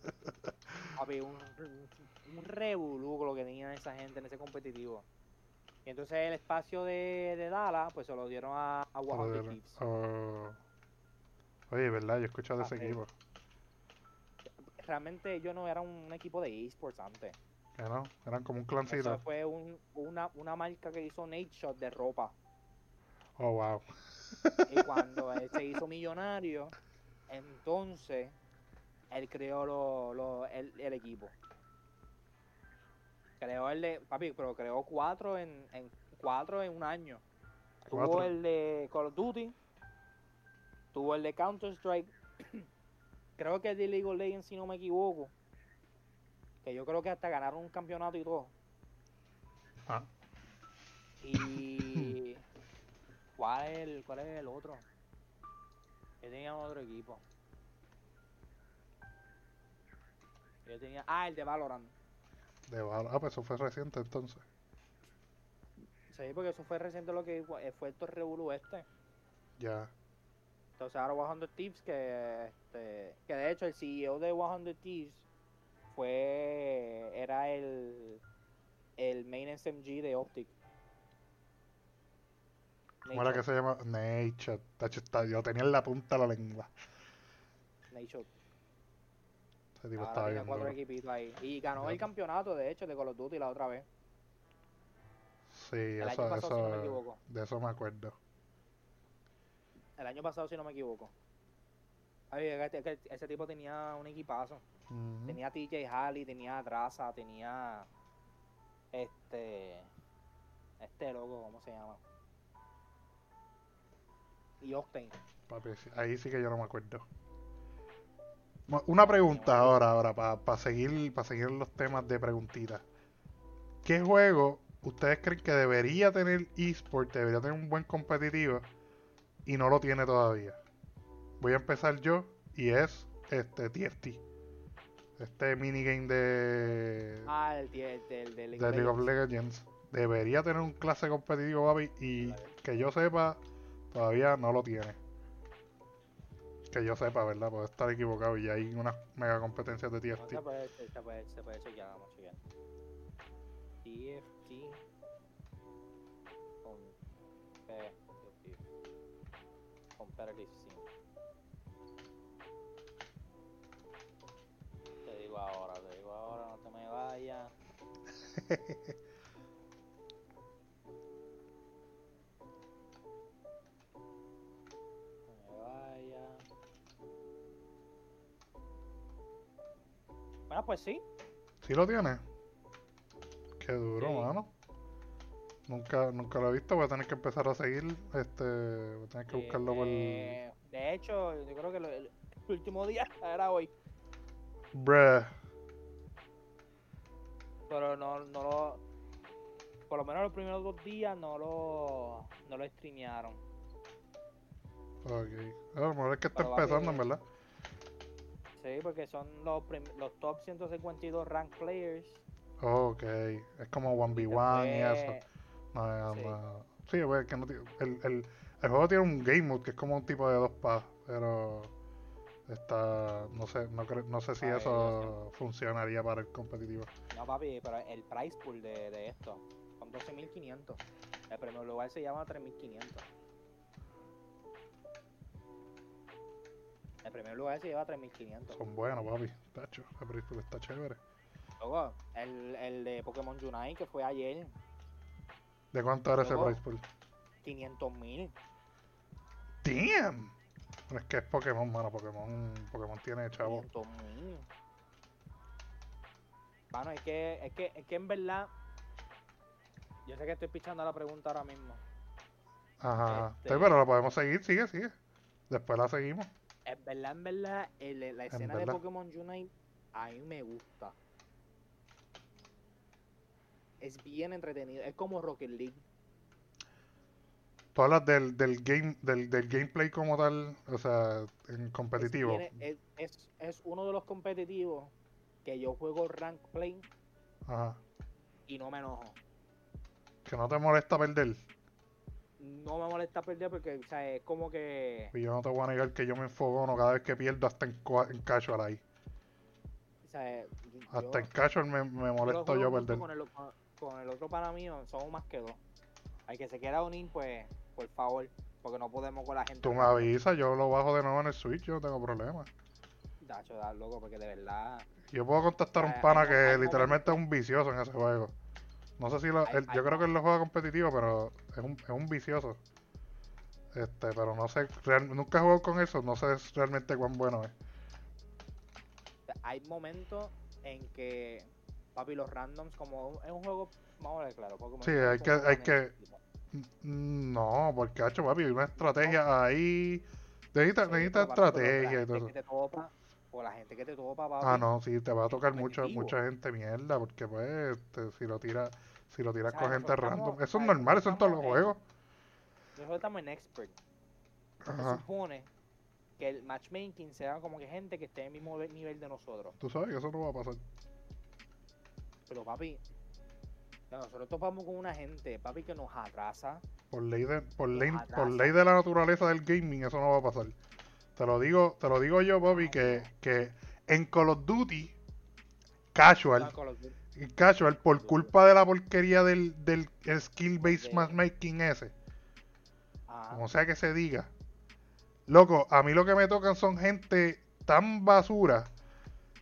Papi, un, un, revolú lo que tenía esa gente en ese competitivo. Y entonces el espacio de, de Dallas, pues se lo dieron a, a 100 Joder. Thieves. Oh. Oye, ¿verdad? Yo he escuchado de ese equipo. Realmente ellos no eran un equipo de esports antes. Que no, eran como un Eso clancito. fue un, una, una marca que hizo Nate Shot de ropa. Oh, wow. Y cuando él se hizo millonario, entonces él creó lo, lo- el, el equipo. Creó el de, papi, pero creó cuatro en, en cuatro en un año. Tuvo el de Call of Duty, tuvo el de Counter Strike, creo que el de League of Legends si no me equivoco. Que yo creo que hasta ganaron un campeonato y todo. Ah, Y ¿cuál es el, cuál es el otro? Yo tenía otro equipo. Yo tenía. Ah, el de Valorant. de. Ah, pues eso fue reciente entonces. Sí, porque eso fue reciente lo que fue el Revolu este. Ya. Entonces ahora 100 Tips que este, que de hecho el CEO de 100 Tips fue era el el main SMG de Optic. ¿Cómo era que se llama? Nature. Yo tenía en la punta la lengua. Nature. Ese tipo Ahora estaba bien cuatro duro. equipitos ahí. Y ganó el campeonato, de hecho, de Call of Duty la otra vez. Sí, El año eso, pasado, si no me eso, equivoco. de eso me acuerdo. El año pasado, si no me equivoco. Ay, ese tipo tenía un equipazo. Ujú. Tenía TJ Halley, tenía Draza, tenía. Este. Este loco, ¿cómo se llama? Y Octane. Papi, ahí sí que yo no me acuerdo. Una pregunta ahora, ahora, para seguir, para seguir los temas de preguntitas. ¿Qué juego ustedes creen que debería tener eSport, debería tener un buen competitivo y no lo tiene todavía? Voy a empezar yo y es este TFT. Este minigame de, Ah, el, el, del de League of. Legends. Debería tener un clase competitivo, papi, y que yo sepa, todavía no lo tiene. Que yo sepa, ¿verdad? Puedo estar equivocado y hay unas mega competencias de TFT. se puede, se puede, se puede chequear, vamos a chequear. TFT. Con. eh. Competitive Sim. Te digo ahora, te digo ahora, no te me vayas. Bueno, pues sí. ¿Sí lo tiene? Qué duro, Sí. mano. Nunca, nunca lo he visto, voy a tener que empezar a seguir, este, voy a tener que buscarlo por... De hecho, yo creo que lo- el, último día era hoy. Bruh. Pero no, no lo. Por lo menos los primeros dos días no lo, no lo streamearon. Ok. A lo mejor es que está Pero, empezando, en verdad. Sí, porque son los, los top 152 rank players. Ok. Es como 1v1 y eso. No, Sí. no. Sí, pues, que no tiene- el, el, el juego tiene un game mode que es como un tipo de dos pas, pero está, no sé, no, cre- no sé si eso funcionaría para el competitivo. No, papi, pero el price pool de, de esto son 12.500. El primer lugar se llama 3.500. El primer lugar se lleva 3.500. Son buenos, papi. Tacho, está chévere. Luego, el, el de Pokémon Unite que fue ayer, ¿De cuánto era ese price pool? 500.000. Damn. Pero es que es Pokémon, mano. Pokémon, Pokémon tiene chavo. 500 mil. Mano, es que, es que, es que en verdad. Yo sé que estoy pichando la pregunta ahora mismo. Ajá. Este- Sí, pero lo podemos seguir, sigue, sigue. Después la seguimos. En verdad, en verdad, el- la escena de. Pokémon Unite a mí me gusta. Es bien entretenido. Es como Rocket League. Tú hablas del, del game, del, del gameplay como tal, o sea, en competitivo. es, es, es uno de los competitivos que yo juego rank play Ajá. y no me enojo. Que no te molesta perder. No me molesta perder porque o sea, es como que. Y yo no te voy a negar que yo me enfogono cada vez que pierdo hasta en, en casual ahí. O sea, yo- Hasta en casual me, me molesto yo perder. Con el, con, el otro pana mío, somos más que dos. Al que se quiera unir, pues, por favor, porque no podemos con la gente. Tú me avisas, yo lo bajo de nuevo en el Switch, yo no tengo problema. Dacho, da loco, porque de verdad. Yo puedo contactar a un pana hay- que literalmente es un vicioso en ese juego. No sé si lo, él- yo creo que él lo juega competitivo, pero es un, es un vicioso. Este, pero no sé, real- nunca he jugado con eso, no sé realmente cuán bueno es. Hay momentos en que, papi, los randoms, como es un juego, vamos a ver claro. Pokémon Sí, hay que- hay que- No, porque hacho papi, una estrategia ahí. Necesita, Sí, necesita estrategia y todo eso. o la gente que te topa, papi. Ah, no, sí, te va a tocar competitivo. mucha gente mierda, porque pues, este, si lo tiras, si lo tiras O sea, con gente random, eso es normal, eso en todos los juegos. Nosotros estamos en expert. Se supone que el matchmaking sea como que gente que esté en el mismo ve- nivel de nosotros. Tú sabes que eso no va a pasar. Pero papi, nosotros topamos con una gente, papi, que nos atrasa. Por ley de, por ley, por ley de la naturaleza del gaming, eso no va a pasar. Te lo digo, te lo digo yo, papi, que, que en Call of Duty, casual, Call of Duty. Casual, por culpa de la porquería del, del skill based matchmaking ese, Ajá. como sea que se diga. Loco, a mí lo que me tocan son gente tan basura,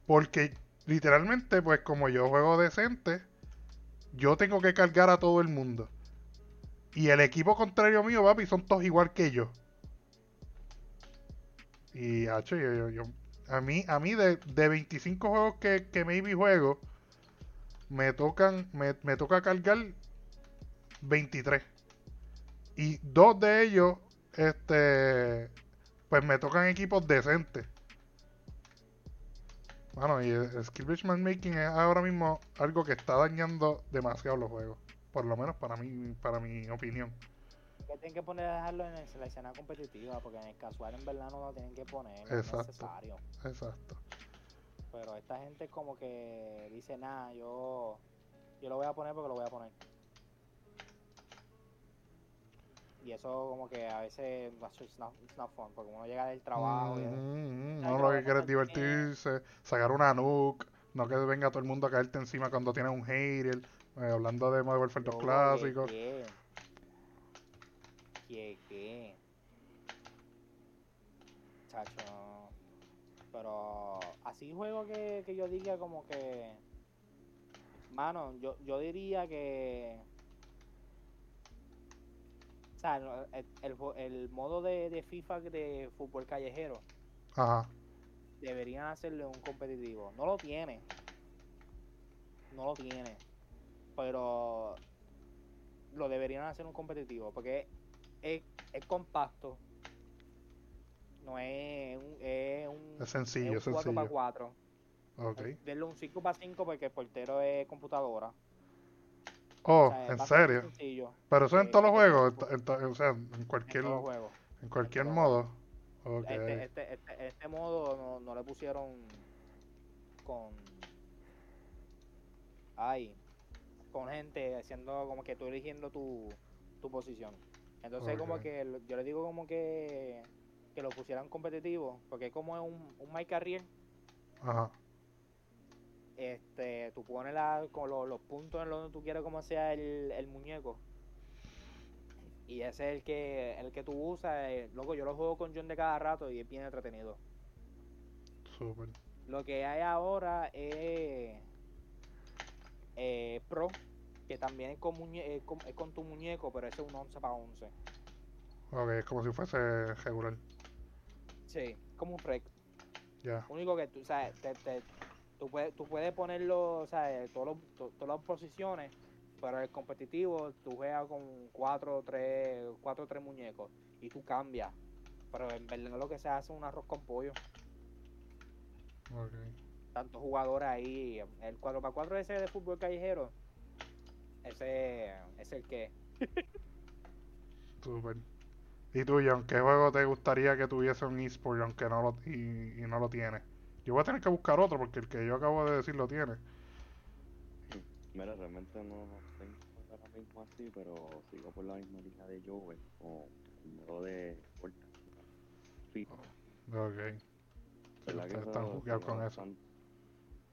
porque literalmente, pues como yo juego decente, yo tengo que cargar a todo el mundo. Y el equipo contrario mío, papi, son todos igual que yo. Y, hacho, yo, yo- yo- a mí, a mí de, de 25 juegos que, que maybe juego, me tocan, me, me toca cargar 23. Y dos de ellos, este, pues me tocan equipos decentes. Bueno, y el Skill Based Matchmaking es ahora mismo algo que está dañando demasiado los juegos. Por lo menos para mí, para mi opinión. Que tienen que poner dejarlo en el- la escena competitiva, porque en el casual en verdad no lo tienen que poner, no es Exacto. necesario. Exacto. Pero esta gente como que dice, nada, yo, yo lo voy a poner porque lo voy a poner. Y eso como que a veces it's not, it's not fun, porque uno llega del trabajo Mm, no, lo que quiere es divertirse, sacar una nuke, no que venga todo el mundo a caerte encima cuando tienes un hater. eh, hablando de Modern Warfare 2 Yo, clásicos. ¿Qué? ¿Qué? ¿Qué? Chacho. Pero así juego que, que yo diga como que... Mano, yo, yo diría que... O sea, el, el modo de, de FIFA de fútbol callejero Ajá. deberían hacerle un competitivo. No lo tiene. No lo tiene. Pero lo deberían hacer un competitivo. Porque es, es compacto. No es un. Es, un, Es sencillo, es un 4 sencillo. 4 Ok. Denle un 5 para 5 porque el portero es computadora. Oh, O sea, ¿en serio? sencillo Pero eso en Sí, todos los juegos, en en- o sea, en en cualquier, los juegos. en cualquier todos modo. Ok. Este, este, este, este modo no, no le pusieron con. Ay. Con gente haciendo como que tú eligiendo tu, tu posición. Entonces, como Ok. que yo le digo como que. Que lo pusieran competitivo. Porque como es un, un My Career, Ajá. este, tú pones la, con los, los puntos en donde tú quieres como sea el, el muñeco. Y ese es el que, el que tú usas. eh, Loco, yo lo juego con John de cada rato y es bien entretenido. Súper. Lo que hay ahora es eh, Pro, que también es con, muñe- con, es con tu muñeco, pero ese es un 11 para 11. Ok, es como si fuese regular. Sí, como un rec. Ya. Único que tú, o sea, te, te- tú, puedes, tú puedes ponerlo, o sea, todos los- to- todas las posiciones, pero el competitivo tú juegas con cuatro o tres, cuatro tres muñecos y tú cambias. Pero en verdad lo que se hace es un arroz con pollo. Ok. Tantos jugadores ahí. El 4x4 ese de fútbol callejero, ese es el que. Super. ¿Y tú, John, qué juego te gustaría que tuviese un eSport aunque no lo, y, y no lo tiene? Yo voy a tener que buscar otro porque el que yo acabo de decir lo tiene. Mira, realmente no tengo ahora mismo así, pero sigo por la misma línea de Joe, con el modo de. FIFA. Ok. ¿Verdad Ustedes que están sería con eso. bastante-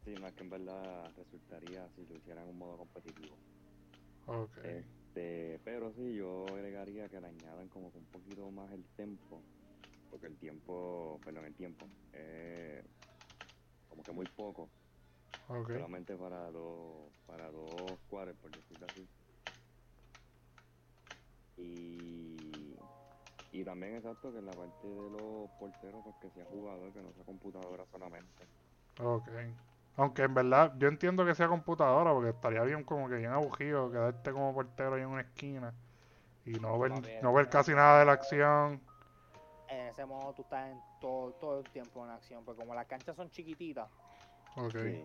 Sí, más que en verdad resultaría si lo hicieran en un modo competitivo. Ok. Este, pero sí, yo agregaría que le añadan como que un poquito más el tiempo, porque el tiempo, perdón, el tiempo, es como que muy poco, Ok. solamente para dos, para dos cuadros, por decirlo así. Y, y también exacto que en la parte de los porteros, pues que sea jugador, que no sea computadora solamente. Ok. Aunque en verdad yo entiendo que sea computadora porque estaría bien como que bien aburrido quedarte como portero ahí en una esquina y no ver, no ver casi nada de la acción. En ese modo tú estás en todo, todo el tiempo en acción, porque como las canchas son chiquititas, Ok. Sí,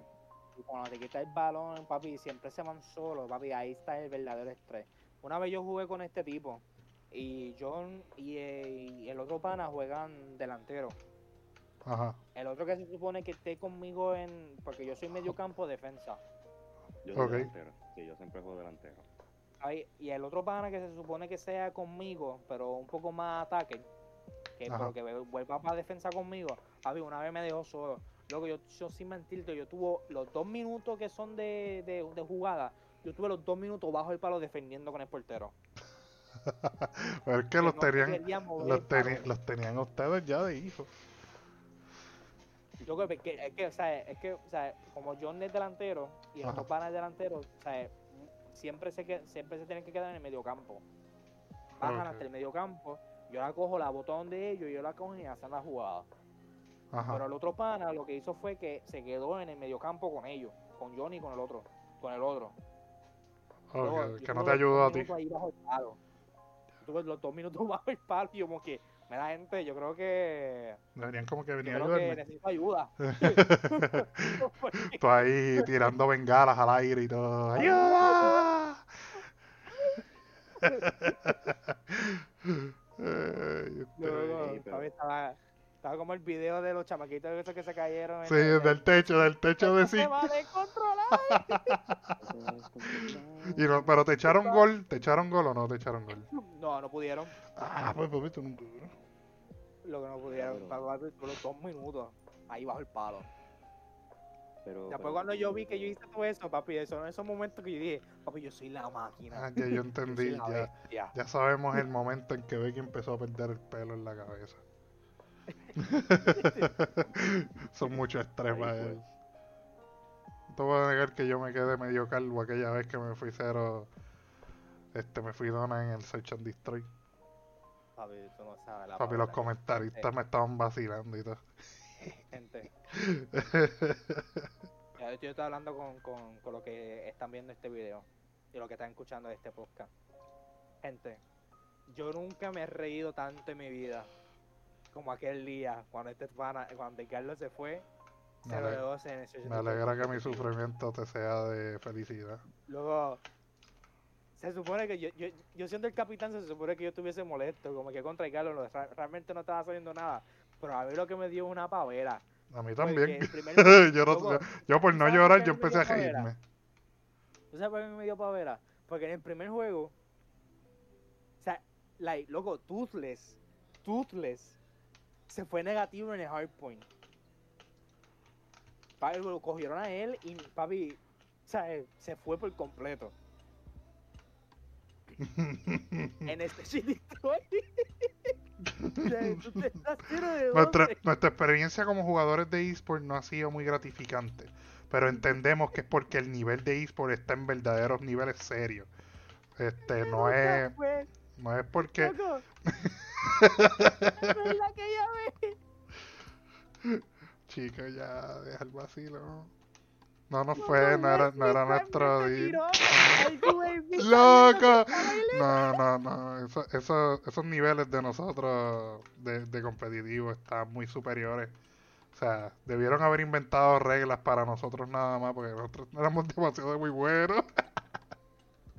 Y cuando te quita el balón, papi, siempre se van solos, papi, ahí está el verdadero estrés. Una vez yo jugué con este tipo y John y, eh, y el otro pana juegan delantero. Ajá. El otro que se supone que esté conmigo en, porque yo soy medio campo defensa. yo soy delantero, sí, yo siempre juego delantero. Ahí- y el otro pana que se supone que sea conmigo, pero un poco más ataque, que, pero que vuelva para defensa conmigo, papi, una vez me dejó solo. Luego yo, yo sin mentirte, yo tuve los dos minutos que son de, de, de jugada, yo tuve los dos minutos bajo el palo defendiendo con el portero. Pero es que Que los no tenían, los, teni- los tenían ustedes ya de hijos. Yo creo que, es que, o sea, es que, o sea, como John es delantero y el Ajá. otro pana es delantero, o sea, siempre se, que, siempre se tienen que quedar en el mediocampo. Bajan hasta el mediocampo, yo la cojo, la boto donde ellos, yo la cojo y hacen la jugada. Ajá. Pero el otro pana lo que hizo fue que se quedó en el mediocampo con ellos, con Johnny y con el otro, con el otro. Luego, que no te ayudó a ti. minutos ahí bajo el palo. Yo Tuve los dos minutos bajo el palo y como que, mira gente, yo creo que, Deberían como que yo venir a creo que ayudarme. necesito ayuda. Tú ahí tirando bengalas al aire y todo. ¡Ayuda! Ay, Sí, estaba, estaba como el video de los chamaquitos esos que se cayeron. en Sí, el- del techo, del techo de Esto se va a descontrolar. Y no, pero te echaron gol, te echaron gol o no te echaron gol. No, no pudieron. Ah, pues papi, tú no- Lo que no pudieron. Por los dos minutos. Ahí bajo el palo. Pero, Después pero- cuando yo vi que yo hice todo eso, papi, eso en esos momentos que yo dije, papi, yo soy la máquina. Ah, ya yo entendí, ya, ya sabemos el momento en que Becky empezó a perder el pelo en la cabeza. Son mucho estrés para él. No te voy a negar que yo me quedé medio calvo aquella vez que me fui cero. Este, me fui dona en el Search and Destroy. Papi, tú no sabes la Papi, los comentaristas me estaban vacilando y todo. Gente, ya yo estoy hablando con, con, con los que están viendo este video y los que están escuchando este podcast. Gente, yo nunca me he reído tanto en mi vida como aquel día cuando este pana, cuando Carlos se fue. Me 0 de alegra, 12 en el Social me alegra que mi sufrimiento te sea de felicidad. Luego, se supone que yo, yo, yo siendo el capitán, se supone que yo estuviese molesto, como que contra Carlos no, realmente no estaba haciendo nada. Pero a mí lo que me dio es una pavera. A mí también. primer- yo, no- Loco, yo por no ¿sabes por llorar, yo empecé a reírme. ¿Tú sabes por qué me dio pavera? Porque en el primer juego, o sea, like, loco, Toothless, Toothless, se fue negativo en el hardpoint. Lo cogieron a él y papi, o sea, se fue por completo. En este Detroit. Nuestra, 12. nuestra experiencia como jugadores de eSport no ha sido muy gratificante, pero entendemos que es porque el nivel de eSport está en verdaderos niveles serios. Este, no es, no es porque, loco. Es verdad que ya ve. Chico, ya deja el vacilo. No nos fue, no era, no era nuestro día. ¡Loco! No, no, no. Eso, eso, esos niveles de nosotros de, de competitivo están muy superiores. O sea, debieron haber inventado reglas para nosotros nada más, porque nosotros éramos demasiado muy buenos.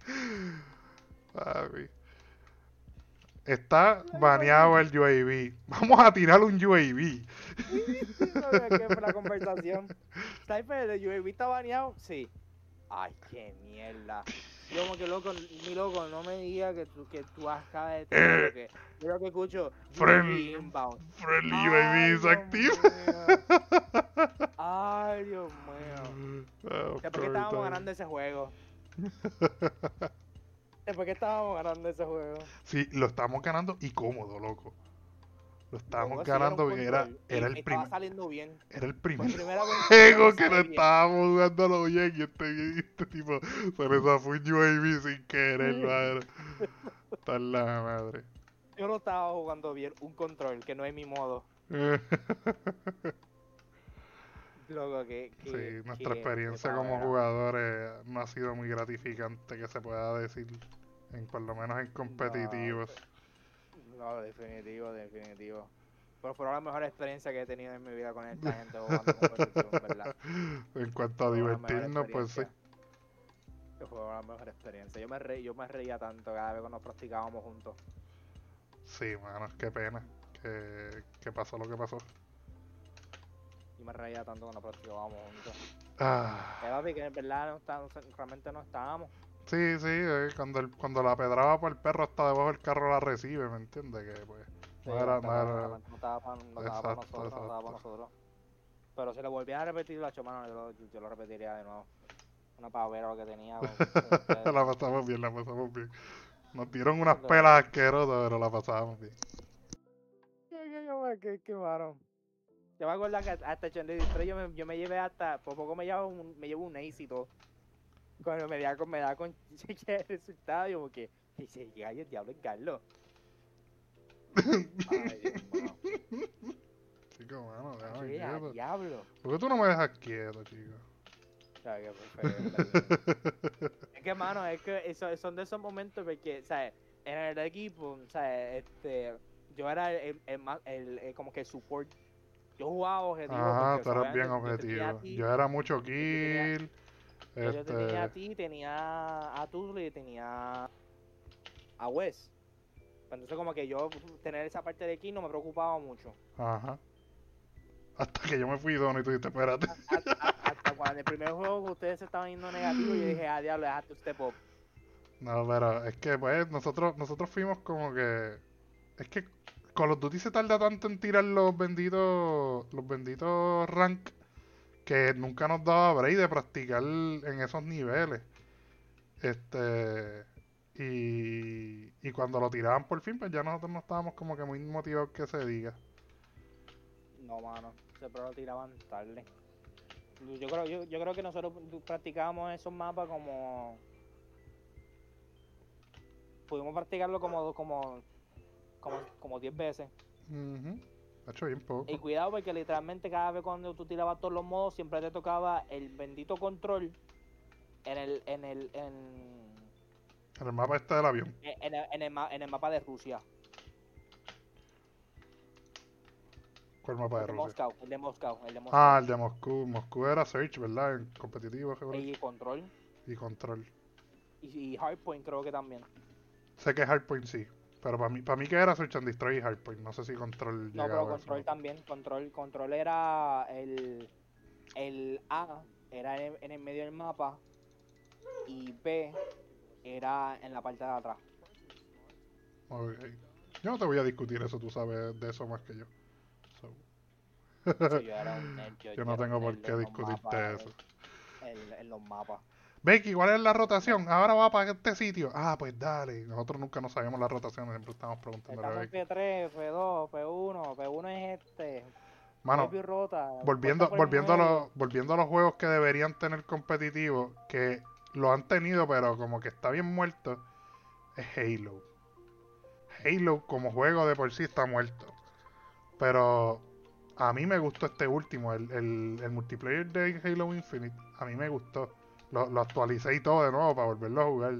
Papi. Está baneado el UAV. Vamos a tirar un UAV. ¿Qué la conversación? ¿Cypher, el UAV está baneado? Sí. Ay, qué mierda. Yo como que loco, mi loco, no me digas que tú, que tú acabas de tener porque yo lo que escucho Friendly- inbound. Friendly UAV mío. Ay, Dios mío. Ah, Después que estábamos ganando ese juego. Después que estábamos ganando ese juego. Sí, lo estamos ganando y cómodo, loco. Lo estábamos ganando porque era, era el estaba primer saliendo bien. era el primer juego que bien. estábamos jugándolo bien y este, este tipo se le zafó un UAV sin querer, madre. Está la madre. Yo no estaba jugando bien un control, que no es mi modo. Loco, que, que- Sí, nuestra que- experiencia como jugadores no ha sido muy gratificante que se pueda decir, en por lo menos en competitivos. No, definitivo, definitivo. Pero fueron las mejores experiencias que he tenido en mi vida con esta gente jugando competitivo, en verdad. En cuanto a divertirnos, pues sí. Fueron las mejores experiencias. Yo me, reí, yo me reía tanto cada vez que nos practicábamos juntos. Sí, mano, qué pena que, que pasó lo que pasó. Yo me reía tanto cuando practicábamos juntos. Ah, Que papi, que en verdad no está- realmente no estábamos. sí, sí, eh, cuando, el, cuando la pedraba por el perro hasta debajo del carro la recibe, ¿me entiendes? Que pues no era, no era- no estaba para no estaba para Exacto, nosotros, no estaba para nosotros. Pero si lo volviera a repetir, la mano, yo, lo- yo lo repetiría de nuevo. Una pavera lo que tenía. con- con ustedes. la pasamos bien, la pasamos bien. Nos dieron unas pelas asquerosas, pero la pasábamos bien. Qué, qué, qué, qué, qué mano. Yo me acuerdo que hasta yo me, yo me llevé hasta, por poco me llevo un, me llevo un ace y todo. Cuando me da con, me da con el resultado, yo como que, dice, gallo, el diablo es Carlos. Ay. Chico, mano, déjame Ay, quieto. diablo. ¿Por qué tú no me dejas quieto, chico? Que. Es que, mano, es que eso, son de esos momentos porque, ¿sabes? En el equipo, ¿sabes? Este, yo era el, el, el- el- como que el support. Yo jugaba objetivo. Ajá, porque, tú eres bien tenía objetivo. ti, Yo era mucho tenía- kill. Yo te tenía a Este, ti, tenía a Tuzli y tenía a Wes. Entonces como que yo tener esa parte de aquí no me preocupaba mucho. ajá. Hasta que yo me fui dono y tú dijiste, espérate. Hasta, hasta- hasta cuando en el primer juego ustedes se estaban yendo negativo, yo dije, ah, diablo, dejaste usted pop. No, pero es que pues nosotros, nosotros fuimos como que. Es que Call of Duty se tarda tanto en tirar los benditos. los benditos rank que nunca nos daba break de practicar en esos niveles. Este. Y, y cuando lo tiraban por fin, pues ya nosotros no estábamos como que muy motivados que se diga. No, mano, siempre lo tiraban tarde. Yo- creo, yo, yo creo que nosotros practicábamos esos mapas como... Pudimos practicarlo como como como como 10 veces. Ha hecho bien poco. Y cuidado porque literalmente cada vez cuando tú tirabas todos los modos siempre te tocaba el bendito control en el en el en, En el mapa este del avión. en el, en el en el mapa de Rusia, ¿Cuál mapa de el de Rusia? Moscú, el de Moscú, el de Moscú. Ah, el de Moscú. Moscú era Search, ¿verdad? En competitivo, y control Y control. y, y Hardpoint creo que también. Sé que Hardpoint sí. Pero para mí, para mí que era Search and Destroy y Hardpoint. No sé si control No, pero eso. control también, control, control era el, el A, era en, en el medio del mapa, y B era en la parte de atrás. Yo no te voy a discutir eso, tú sabes de eso más que yo. So, Sí, yo era un nerd, Yo no tengo por qué discutirte mapas, eso. En, en los mapas. Becky, ¿cuál es la rotación? Ahora va para este sitio. Ah, pues dale. Nosotros nunca nos sabíamos la rotación, siempre estamos preguntando a Estamos Becky. en P3, P2, P1, P1 es este. Mano, rota, volviendo, volviendo, a los, volviendo a los juegos que deberían tener competitivos, que lo han tenido, pero como que está bien muerto, es Halo. Halo como juego de por sí está muerto. Pero a mí me gustó este último, el, el, el multiplayer de Halo Infinite. A mí me gustó. Lo, lo actualicé y todo de nuevo para volverlo a jugar.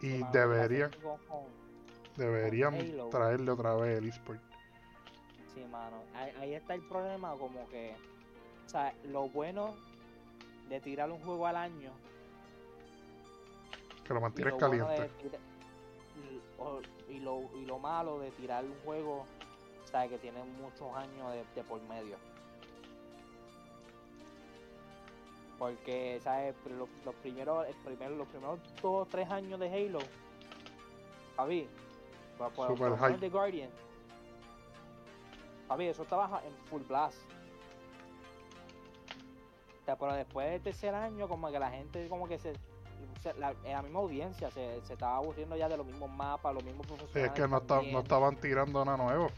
Y con- con- deberían traerle otra vez el eSport. Sí, mano. Ahí, ahí está el problema, como que. O sea, lo bueno de tirar un juego al año. Que lo mantienes lo, caliente. tira- y, o- y lo, y lo malo de tirar un juego, o sea, que tiene muchos años de, de por medio. Porque, ¿sabes? Los, los primeros, el primero, los primeros dos o tres años de Halo, Javi, menos hype. The Guardian, Javi, eso estaba en full blast. O sea, pero después del tercer año, como que la gente, como que se. se- la, la misma audiencia se, se estaba aburriendo ya de los mismos mapas, los mismos profesionales. es que no, está- no estaban tirando nada nuevo.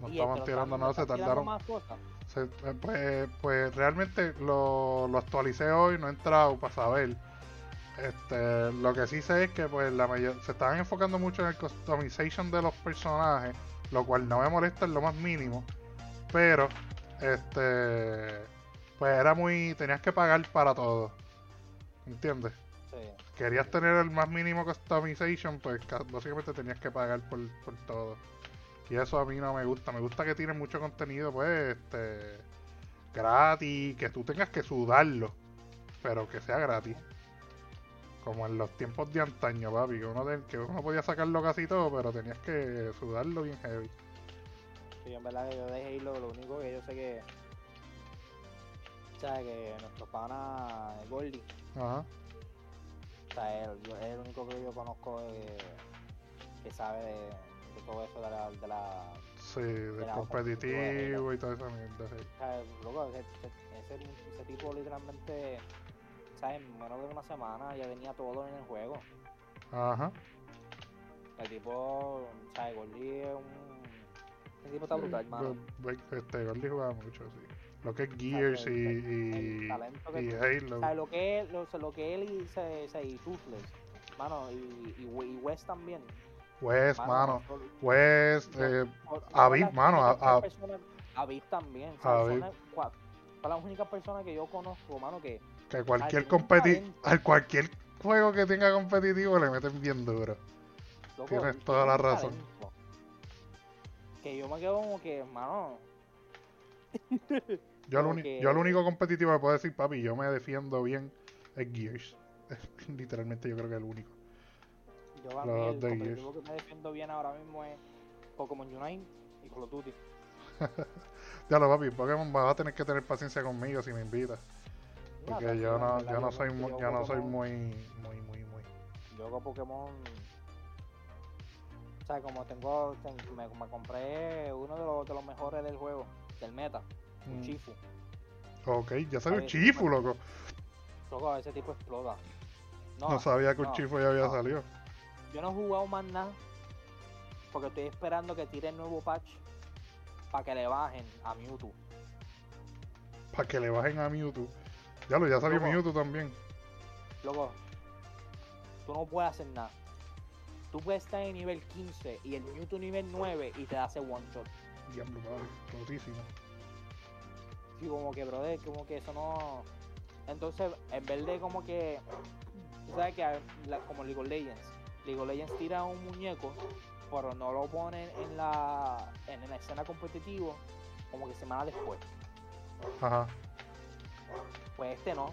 No Y estaban este, tirando nada, se tardaron. más cosas. Se- eh, pues, pues realmente lo, lo actualicé hoy, no he entrado para saber. Este, lo que sí sé es que pues la mayor, se estaban enfocando mucho en el customization de los personajes, lo cual no me molesta en lo más mínimo, pero este pues era muy tenías que pagar para todo. ¿Entiendes? Sí. Querías tener el más mínimo customization, pues ca- básicamente tenías que pagar por, por todo. Y eso a mí no me gusta. Me gusta que tiene mucho contenido, pues, este, gratis, que tú tengas que sudarlo, pero que sea gratis. Como en los tiempos de antaño, papi, que uno, te- que uno podía sacarlo casi todo, pero tenías que sudarlo bien heavy. Sí, en verdad yo de Halo, lo único que yo sé que. O sea, que nuestro pana Goldie, Ajá. o sea, él, yo- es el único que yo conozco que, que sabe de, de todo eso de la. De la Sí, de competitivo y toda esa mierda. sí. o sea, loco, ese, ese, ese- tipo literalmente, sea, en menos de una semana ya tenía todo en el juego. Ajá. El tipo, sea, Goldie es un. Ese tipo está brutal, hermano. Ve- Este, Goldie jugaba mucho, sí. Lo que es Gears y, y. Halo. O sea, lo que él, lo, que él y, se, se, y Toothless, mano, y, y, y West también. West, mano. son- eh, Aviv, mano, a- Aviv también. son las únicas personas que yo conozco, mano, que que cualquier competi talento. a cualquier juego que tenga competitivo le meten bien duro. loco, Tienes toda la razón. talento. Que yo me quedo como que, mano, Yo, lo que- yo lo único competitivo que puedo decir, papi, yo me defiendo bien es Gears. Literalmente yo creo que es el único. Yo a mí el competitivo que me defiendo bien ahora mismo es Pokémon Unite y Call of Duty. Ya lo papi, Pokémon vas a tener que tener paciencia conmigo si me invitas. Porque yo no, yo no soy muy, yo yo no soy muy, muy, muy, muy. Yo con Pokémon. O sea, como tengo. ten- me, me compré uno de los, de los mejores del juego, del meta, un Mm. Chifu. Ok, ya salió Chifu, loco. Loco, ese tipo explota. No, No sabía que un no, Chifu ya había no. salido. Yo no he jugado más nada. Porque estoy esperando que tire el nuevo patch. Para que le bajen a Mewtwo. Para que le bajen a Mewtwo. Ya lo, ya salió Loco. Mewtwo también. Loco, tú no puedes hacer nada. Tú puedes estar en nivel 15 y el Mewtwo nivel 9 y te hace one shot. Diablo, papi, rotísimo. Sí, como que, brother, como que eso no. Entonces, en vez de como que. Tú sabes que como League of Legends. League of Legends tira un muñeco, pero no lo ponen en la, en la escena competitiva como que semana después. Ajá. Pues este no.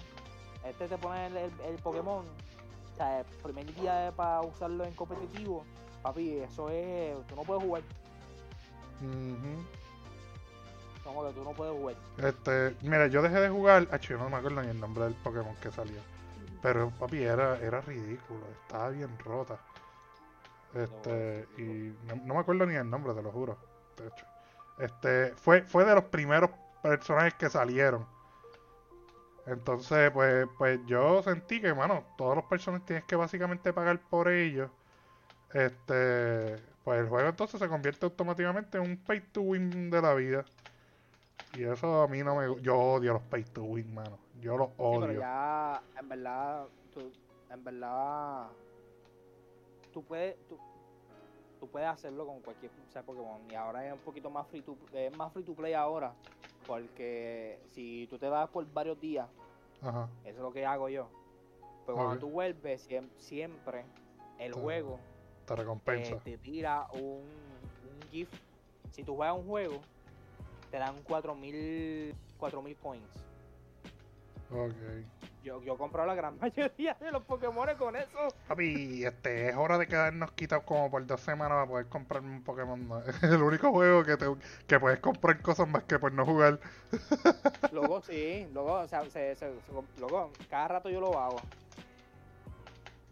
Este te pone el, el- el Pokémon. O sea, el primer día para usarlo en competitivo. Papi, eso es. Tú no puedes jugar. Ujú. Como que tú no puedes jugar. Este, mira, yo dejé de jugar. Ah, yo no me acuerdo ni el nombre del Pokémon que salió. Pero papi, era, era ridículo, estaba bien rota. Este, y no, no me acuerdo ni el nombre, te lo juro. De hecho. Este, fue, fue de los primeros personajes que salieron. Entonces, pues, pues yo sentí que, mano, todos los personajes tienes que básicamente pagar por ellos. Este, pues el juego entonces se convierte automáticamente en un pay to win de la vida. Y eso a mí no me Yo odio los pay to win, mano. Yo los Sí, pero odio. ya, en verdad, tú- en verdad, tú puedes, tú, tú puedes hacerlo con cualquier o sea, Pokémon. Y ahora es un poquito más free to, es más free to play ahora. Porque si tú te vas por varios días, Ajá. eso es lo que hago yo. Pero cuando Ok. tú vuelves, siem- siempre el Te- juego Te eh, recompensa. te tira un, un gift. Si tú juegas un juego, te dan 4000 4000 points. Ok. Yo, yo compro la gran mayoría de los Pokémon con eso. Papi, este, es hora de quedarnos quitados como por dos semanas para poder comprarme un Pokémon. nuevo. Es el único juego que, te, que puedes comprar cosas más que por no jugar. Luego sí, luego, o sea, se, se- luego, cada rato yo lo hago.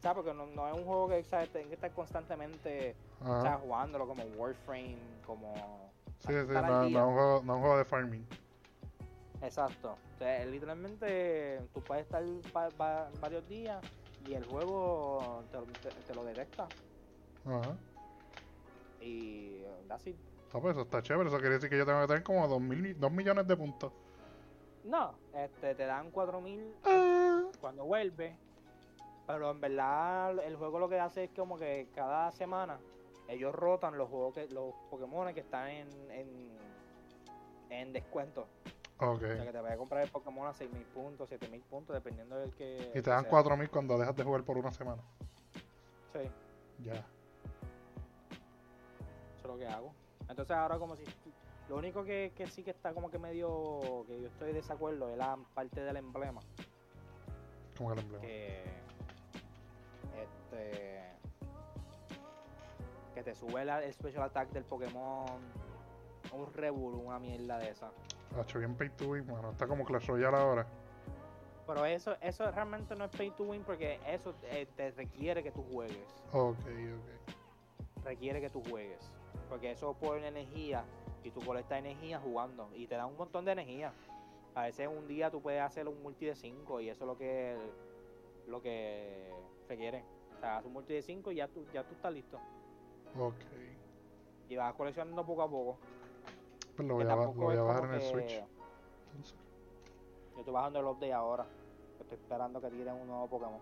¿Sabes? Porque no, no es un juego que ¿sabes? tenga que estar constantemente o sea, jugándolo como Warframe, como... Sí, sí, no, no, un juego, no un juego de farming. Exacto. O sea, literalmente tú puedes estar va- va- varios días y el juego te, lo- te- te lo detecta. Ajá. Y it. Ah, pues eso está chévere. Eso quiere decir que yo tengo que tener como 2 mil, dos millones de puntos. No, este, te dan 4000 Ah. cuando vuelve. Pero en verdad el juego lo que hace es como que cada semana ellos rotan los juegos que, los Pokémon que están en, en, en descuento. Ok. O sea que te vas a comprar el Pokémon a 6000 puntos, 7000 puntos, dependiendo del que. Y te dan sea. 4 mil cuando dejas de jugar por una semana. Sí, eso Ya. es lo que hago. Entonces ahora como si lo único que, que sí que está como que medio que yo estoy de desacuerdo es la parte del emblema. Como que el emblema. que este que te sube la- el special attack del Pokémon. Un Revolu, una mierda de esa. Hacho bien pay to win, mano. Está como Clash Royale ahora. pero eso eso realmente no es pay to win porque eso eh, te requiere que tú juegues. Ok, ok. requiere que tú juegues. Porque eso pone energía y tú colectas energía jugando y te da un montón de energía. A veces un día tú puedes hacer un multi de 5 y eso es lo que lo que requiere. O sea haz un multi de 5 y ya tú ya tú estás listo Ok. y vas coleccionando poco a poco. Pues lo voy a, lo voy a bajar en el Switch. Yo estoy bajando el update ahora. Estoy esperando que tiren un nuevo Pokémon.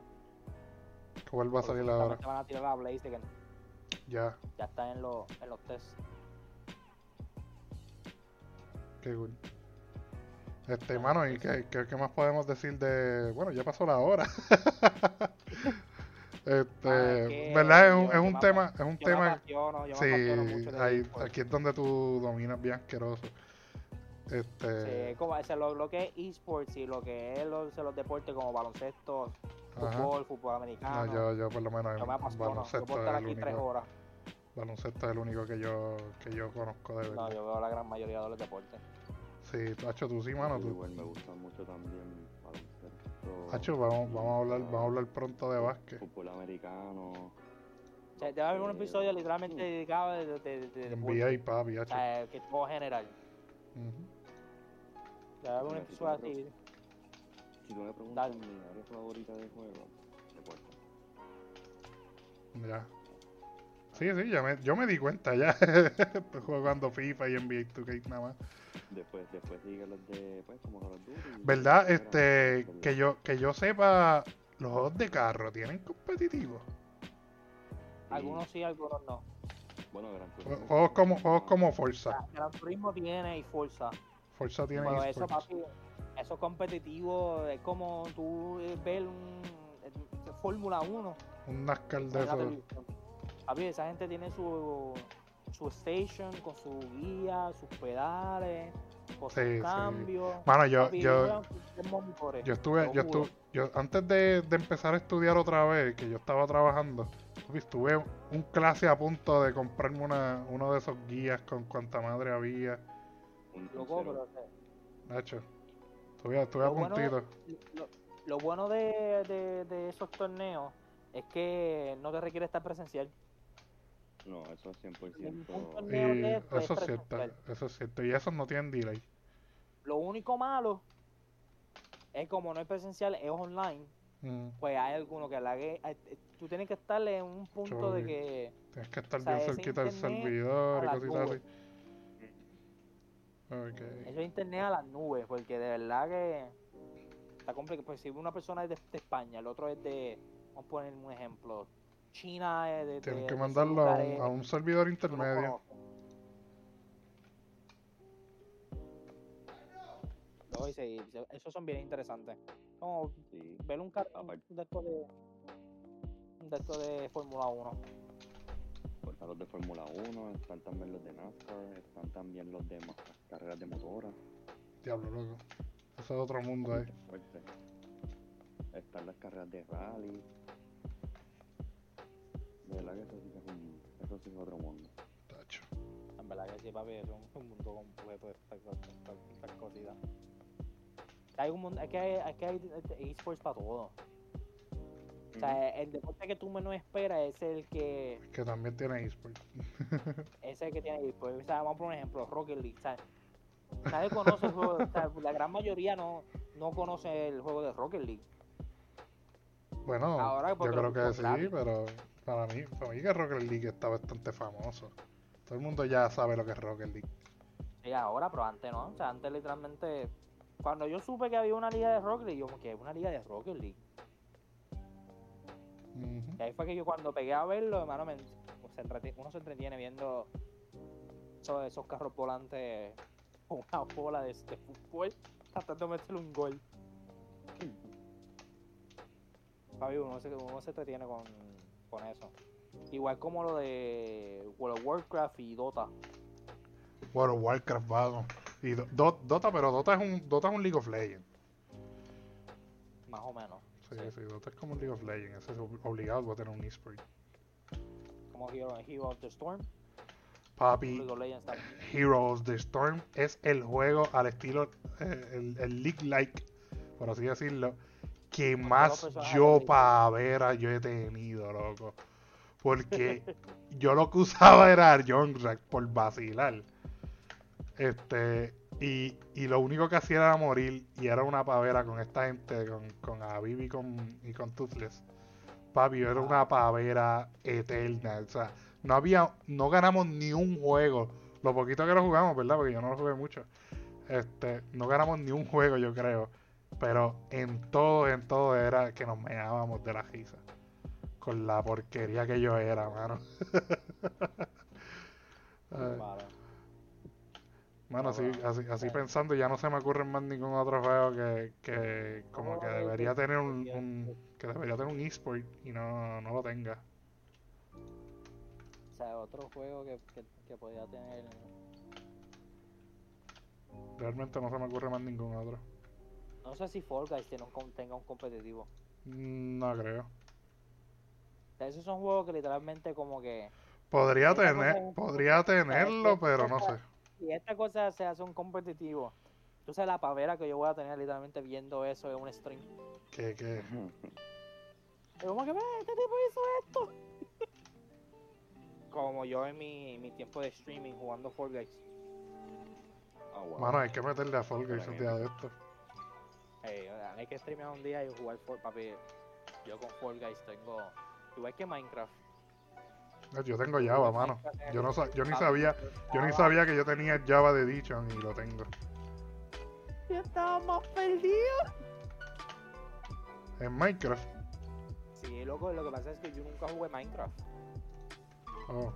¿Cuál va a salir ahora? van a tirar la. Ya, Ya está en, los en los tests. qué cool. Este, mano, ¿y qué, qué, qué más podemos decir de...? Bueno, ya pasó la hora. este, Ah, es que ¿verdad? Es un, yo- es un tema, es un Yo me tema... apasiono, yo me Sí, mucho ahí, aquí es donde tú dominas bien asqueroso. Sí, Este, es como ese, lo, lo que es esports y lo que es los, los deportes como baloncesto, ajá. fútbol, fútbol americano. No, yo, yo por lo menos yo me en apasiono. Yo baloncesto puedo es estar aquí tres único, horas. baloncesto es el único que yo, que yo conozco de No, verdad. yo veo la gran mayoría de los deportes. Sí, Hacho, tú sí, mano, tú. Igual me gusta mucho también baloncesto. Hacho, vamos, vamos a hablar, vamos a hablar pronto de básquet. Fútbol americano. O sea, debe haber un episodio literalmente dedicado de, de, de, de. NBA, papi, O Hacho. sea, que todo general. Ujú. Debe haber un Mira, si episodio así. Si tú me preguntas mi área favorita de juego, deporte. Ya. Sí, sí, ya me, yo me di cuenta ya. Estoy jugando FIFA y NBA 2K nada más. Después, después sigue los de, pues, como of Duty. ¿Verdad? Este, que yo, que yo sepa, los juegos de carro tienen competitivos. Algunos sí, algunos no. Bueno, Gran Turismo. Juegos como, juegos como Forza. Ah, Gran Turismo tiene y Forza. Forza tiene Pero eso, papi, eso competitivo es como tú eh, ver un eh, Fórmula 1 Un NASCAR de televisión. Papi, esa gente tiene su, su station con su guía, sus pedales, con sí. sus cambios. Mano, yo, Papi, yo, yo estuve, yo estuve, yo antes de, de empezar a estudiar otra vez, que yo estaba trabajando, estuve un clase a punto de comprarme una, uno de esos guías con cuanta madre había. Loco, pero, Nacho, estuve, estuve a Lo bueno puntito. lo, lo bueno de, de, de esos torneos es que no te requiere estar presencial. No, eso es 100%. Ningún torneo Y de esto es eso es cierto, eso es cierto. Y esos no tienen delay. Lo único malo es como no es presencial, es online. Mm, Pues hay alguno que la que eh, eh, tú tienes que estar en un punto de que tienes que estar O sea, bien cerquita del servidor y cositas así. Ok. eso es internet a las nubes, porque de verdad que está complicado. Pues si una persona es de, de España, el otro es de, vamos a poner un ejemplo, China. eh, De, Tienen de- que mandarlo a un, a un servidor intermedio. No, y esos son bien interesantes. Como Sí. ver un carro Aparte- de esto de, de esto de Fórmula 1. Pues Están los de Fórmula 1, están también los de NASCAR, están también los de carreras de motora. Diablo, loco. Ese es otro mundo ahí. fuerte. Están las carreras de rally. De verdad que eso sí que es, un, eso sí es otro mundo. Tacho. En verdad que sí, papi, es un, un mundo completo de estas, cosas- estas, estas cositas. Hay un mundo, es que hay, es que hay esports para todo. O sea, el deporte que tú menos esperas es el que Que también tiene eSport. es el que tiene esports. O sea, vamos por un ejemplo, Rocket League. O sea, nadie conoce el juego, o sea, la gran mayoría no, no conoce el juego de Rocket League. Bueno, Ahora, yo creo que sí, pero para mí, para mí que Rocket League está bastante famoso. Todo el mundo ya sabe lo que es Rocket League. Sí, ahora, pero antes no. O sea, antes literalmente. Cuando yo supe que había una liga de Rocket League, yo como que una liga de Rocket League. Y ahí fue que yo cuando pegué a verlo, hermano, me, se entreti- uno se entretiene viendo esos, esos carros volantes con una bola de, de fútbol tratando de meterle un gol. Papi, uno se, uno se entretiene con, con eso. Igual como lo de World of Warcraft y Dota. World of Warcraft, vamos. Y Do- Do- Dota, pero Dota es un Dota es un League of Legends. Más o menos. Sí, Sí. sí, Dota es como un League of Legends. Ese es ob- obligado a tener un eSport. Como Hero, Hero of the Storm. Papi, League of Legends también. Heroes of the Storm es el juego al estilo, eh, el, el League-like, por así decirlo, que más yo ver yo he tenido, loco. Porque yo lo que usaba era Youngrak por vacilar. Este, y, y lo único que hacía era morir y era una pavera con esta gente, con, con Aviv y con, y con Toothless. Papi, era una pavera eterna. O sea, no había, no ganamos ni un juego. Lo poquito que lo jugamos, ¿verdad? Porque yo no lo jugué mucho. Este, no ganamos ni un juego, yo creo. Pero en todo, en todo era que nos meábamos de la risa. Con la porquería que yo era, mano. Mano, así, bueno. así, así pensando, ya no se me ocurre más ningún otro juego que, que como que debería tener un- que debería tener un eSport y no, no lo tenga. O sea, otro juego que, que, que podía tener. Realmente no se me ocurre más ningún otro. No sé si Fall Guys tiene un, tenga un competitivo. Mm, No creo. O sea, esos son juegos que literalmente como que. Podría cosa tener, podría tenerlo, pero no sé. Si esta cosa se hace un competitivo, tú sabes la pavera que yo voy a tener literalmente viendo eso en un stream. Que, que, Y como que, "Ve, este tipo hizo esto. como yo en mi, mi tiempo de streaming jugando Fall Guys. Ah, wow. mano, hay que meterle a Fall Guys un día de esto. Hay que streamear un día y jugar Fall papi. Yo con Fall Guys tengo. Igual que Minecraft. Yo tengo Java, mano. Yo no sa- yo ni sabía, yo ni sabía que yo tenía Java de Edition y lo tengo. Yo estaba más perdido. En Minecraft. Sí, loco, lo que pasa es que yo nunca jugué Minecraft. Oh,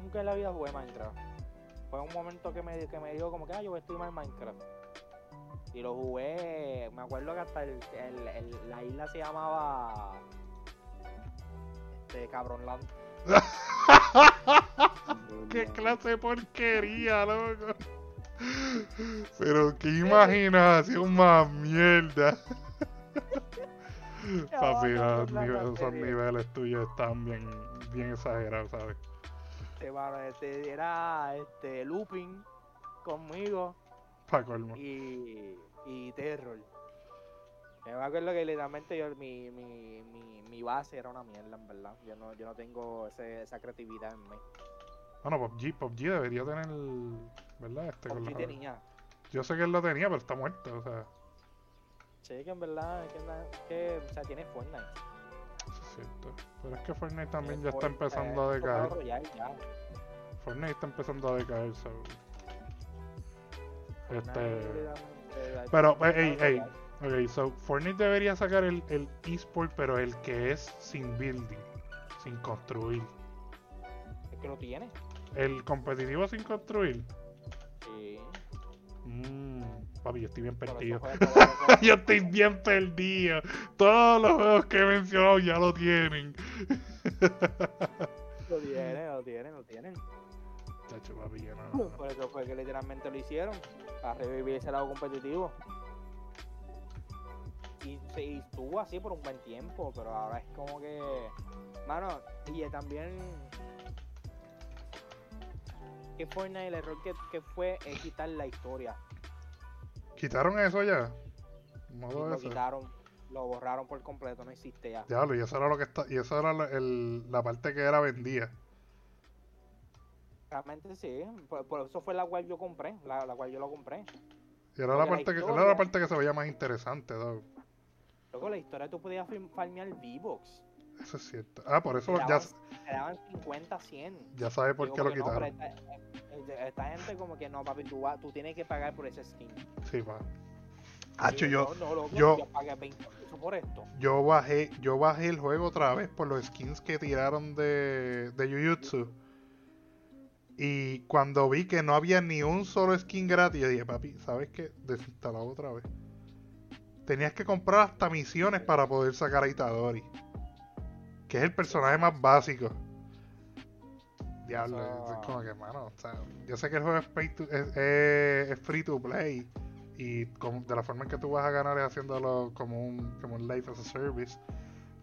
Nunca en la vida jugué Minecraft. Fue un momento que me, que me dio como que, ah, yo voy a streamar Minecraft. Y lo jugué, me acuerdo que hasta el, el- el- la isla se llamaba... Este, Cabronland. ¡Qué clase de porquería, loco! Pero qué imaginación más mierda. Papi, los la nive- esos niveles tuyos están bien, bien exagerados, ¿sabes? Este, mano, este, era este, looping conmigo Colmo. y, y terror. Yo me acuerdo que literalmente yo, mi, mi, mi, mi base era una mierda, en verdad. Yo no, yo no tengo ese, esa creatividad en mí. Bueno, PUBG, PUBG debería tener, ¿verdad? Este, con PUBG la- tenía. Yo sé que él lo tenía, pero está muerto, o sea, Sí, que en verdad, que, que, o sea, tiene Fortnite. es cierto. Pero es que Fortnite también ya está empezando a un Battle decaer. Fortnite está empezando a decaer, so. Este... Pero, Battle ey, ey, Royale. Ok, so Fortnite debería sacar el, el eSport, pero el que es sin building. Sin construir. Es que lo tiene. ¿El competitivo sin construir? Sí. Mmm, papi, yo estoy bien perdido. yo estoy bien perdido. Todos los juegos que he mencionado ya lo tienen. Lo tienen, lo tienen, lo tienen. Chacho, papi, yo no- Por eso fue que literalmente lo hicieron. Para revivir ese lado competitivo. Y, estuvo así por un buen tiempo, pero ahora es como que. Mano, y también. Que Fortnite, el error que, que fue es quitar la historia. ¿Quitaron eso ya? Lo quitaron, lo borraron por completo, no existe ya. Diablo, y eso era lo que está, y eso era el- la parte que era vendida. Realmente sí, por, por eso fue la cual yo compré, la, la cual yo lo compré. Y era la parte que, era la parte que se veía más interesante, dog. Luego la historia tú podías farmear V-Box. Eso es cierto. Ah, por eso Te ya, daban, te daban 50, 100. ya sabe por Digo, qué lo no, quitaron. esta, eh, esta gente como que no, papi, tú, tú tienes que pagar por ese skin. Sí, pa. Hacho, yo, no, no, loco, yo- yo pagué 20 pesos por esto. yo bajé, yo bajé el juego otra vez por los skins que tiraron de, de Jujutsu. Y cuando vi que no había ni un solo skin gratis, yo dije, papi, ¿sabes qué? Desinstalado otra vez. Tenías que comprar hasta misiones para poder sacar a Itadori. Que es el personaje más básico. Diablo, es como que, mano, o sea, yo sé que el juego es, pay to- es- es- es free to play. Y de la forma en que tú vas a ganar es haciéndolo como un, como un life as a service.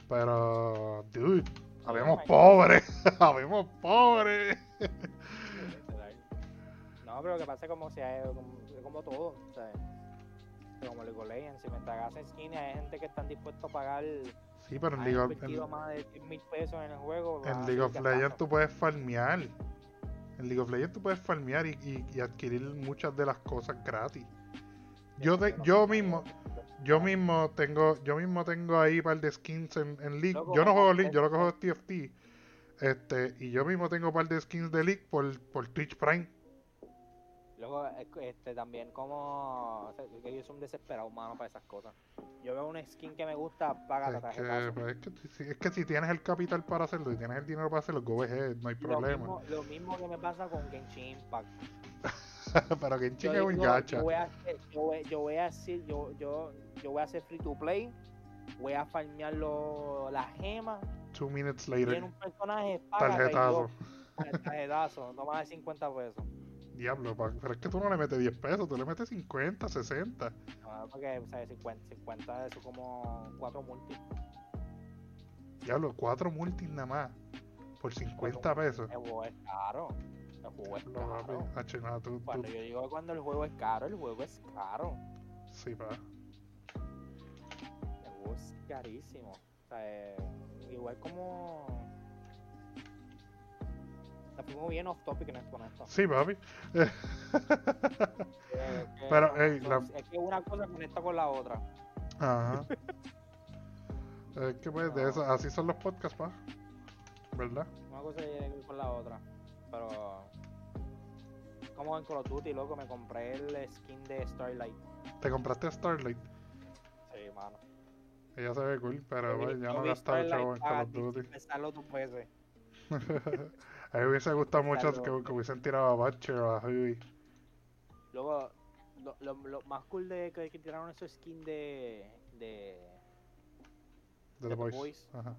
Pero, dude, habemos my God. pobres. habemos pobres. No, pero lo que pasa es como, si hay- como, como todo. O sea, como League of Legends, si me tragas skin hay gente que están dispuestos a pagar. Sí, pero en League of, en- más de 100 mil pesos en el juego. en League of Legends tú puedes farmear. En League of Legends tú puedes farmear y, y- y adquirir muchas de las cosas gratis. Yo, de- Pero yo mismo, yo mismo tengo, yo mismo tengo ahí un par de skins en, en League. Yo no juego League, yo lo que vamos. juego es TFT. Este, y yo mismo tengo un par de skins de League por, por Twitch Prime. Luego, este, también como... o sea, yo soy un desesperado humano para esas cosas. Yo veo una skin que me gusta, paga la tarjeta. pues, es, que, si- es que si tienes el capital para hacerlo y tienes el dinero para hacerlo, go ahead, no hay Lo problema. mismo, lo mismo que me pasa con Genshin Impact. pero Yo, Chile es un gacha. yo voy a hacer, yo voy, yo voy a hacer, yo, yo, yo voy a hacer free to play, voy a farmear lo- las gemas, Two minutes tiene later, un personaje, paga tarjetazo. tarjetazo, no más de 50 pesos. Diablo, pero es que tú no le metes 10 pesos, tú le metes 50, 60. No, porque, o sea, 50, 50 eso como 4 multi. Diablo, 4 multis nada más. Por 50 pesos. El juego es caro. El juego es No, caro. hacho, no, tú, tú- Cuando yo digo que cuando el juego es caro, el juego es caro. Sí, pa. El juego es carísimo. O sea, eh, igual como. Nos fuimos bien off topic en esto, con esto. Sí, papi. Eh, Pero, son- ey, son- la- Es que una cosa conecta con la otra. Ajá. es que pues de eso, así son los podcasts, pa. ¿Verdad? Una cosa con la otra. Pero. Como en Call of Duty, loco, me compré el skin de Starlight. Te compraste Starlight. Sí, mano. Ella se ve cool, pero vi- pues, ya no gastaba el chavo en Call of Duty. Empezarlo dos veces. a mí me hubiese gustado mucho que, que hubiesen tirado a Butcher o a Huey. Luego, lo, lo, lo más cool de que, que tiraron esos skins de, de. De The The Boys. Boys. Ajá.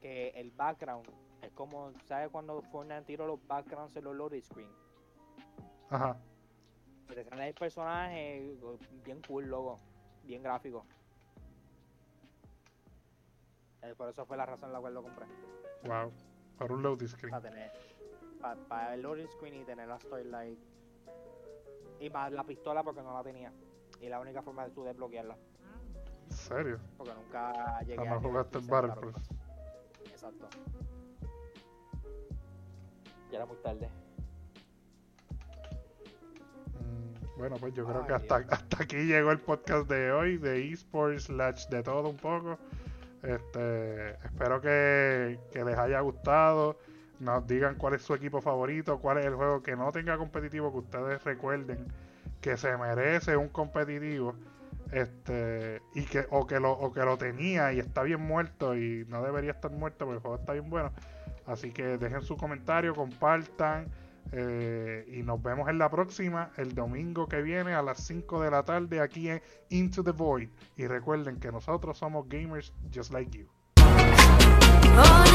que el background es como, ¿sabes cuando Fortnite tiró los backgrounds en los loading screen? Ajá. Te sale el personaje bien cool, logo, bien gráfico. Eh, por eso fue la razón la cual lo compré. Wow. Para un loading screen. Para tener, para, el loading screen y tener la Starlight. Y más la pistola porque no la tenía. Y la única forma de tú desbloquearla. ¿En serio? Porque nunca llegué Jamás a jugaste el 15 de Battle Pass. Exacto. Ya era muy tarde. Mm, Bueno, pues yo creo Ay, que hasta, hasta aquí llegó el podcast de hoy, de esports, slash de todo un poco. Este, espero que, que les haya gustado. Nos digan cuál es su equipo favorito, cuál es el juego que no tenga competitivo, que ustedes recuerden que se merece un competitivo. Este, y que, o que lo, o que lo tenía y está bien muerto y no debería estar muerto porque el juego está bien bueno. Así que dejen su comentario, compartan. Eh, y nos vemos en la próxima, el domingo que viene a las 5 de la tarde aquí en Into the Void. Y recuerden que nosotros somos gamers just like you. Oh,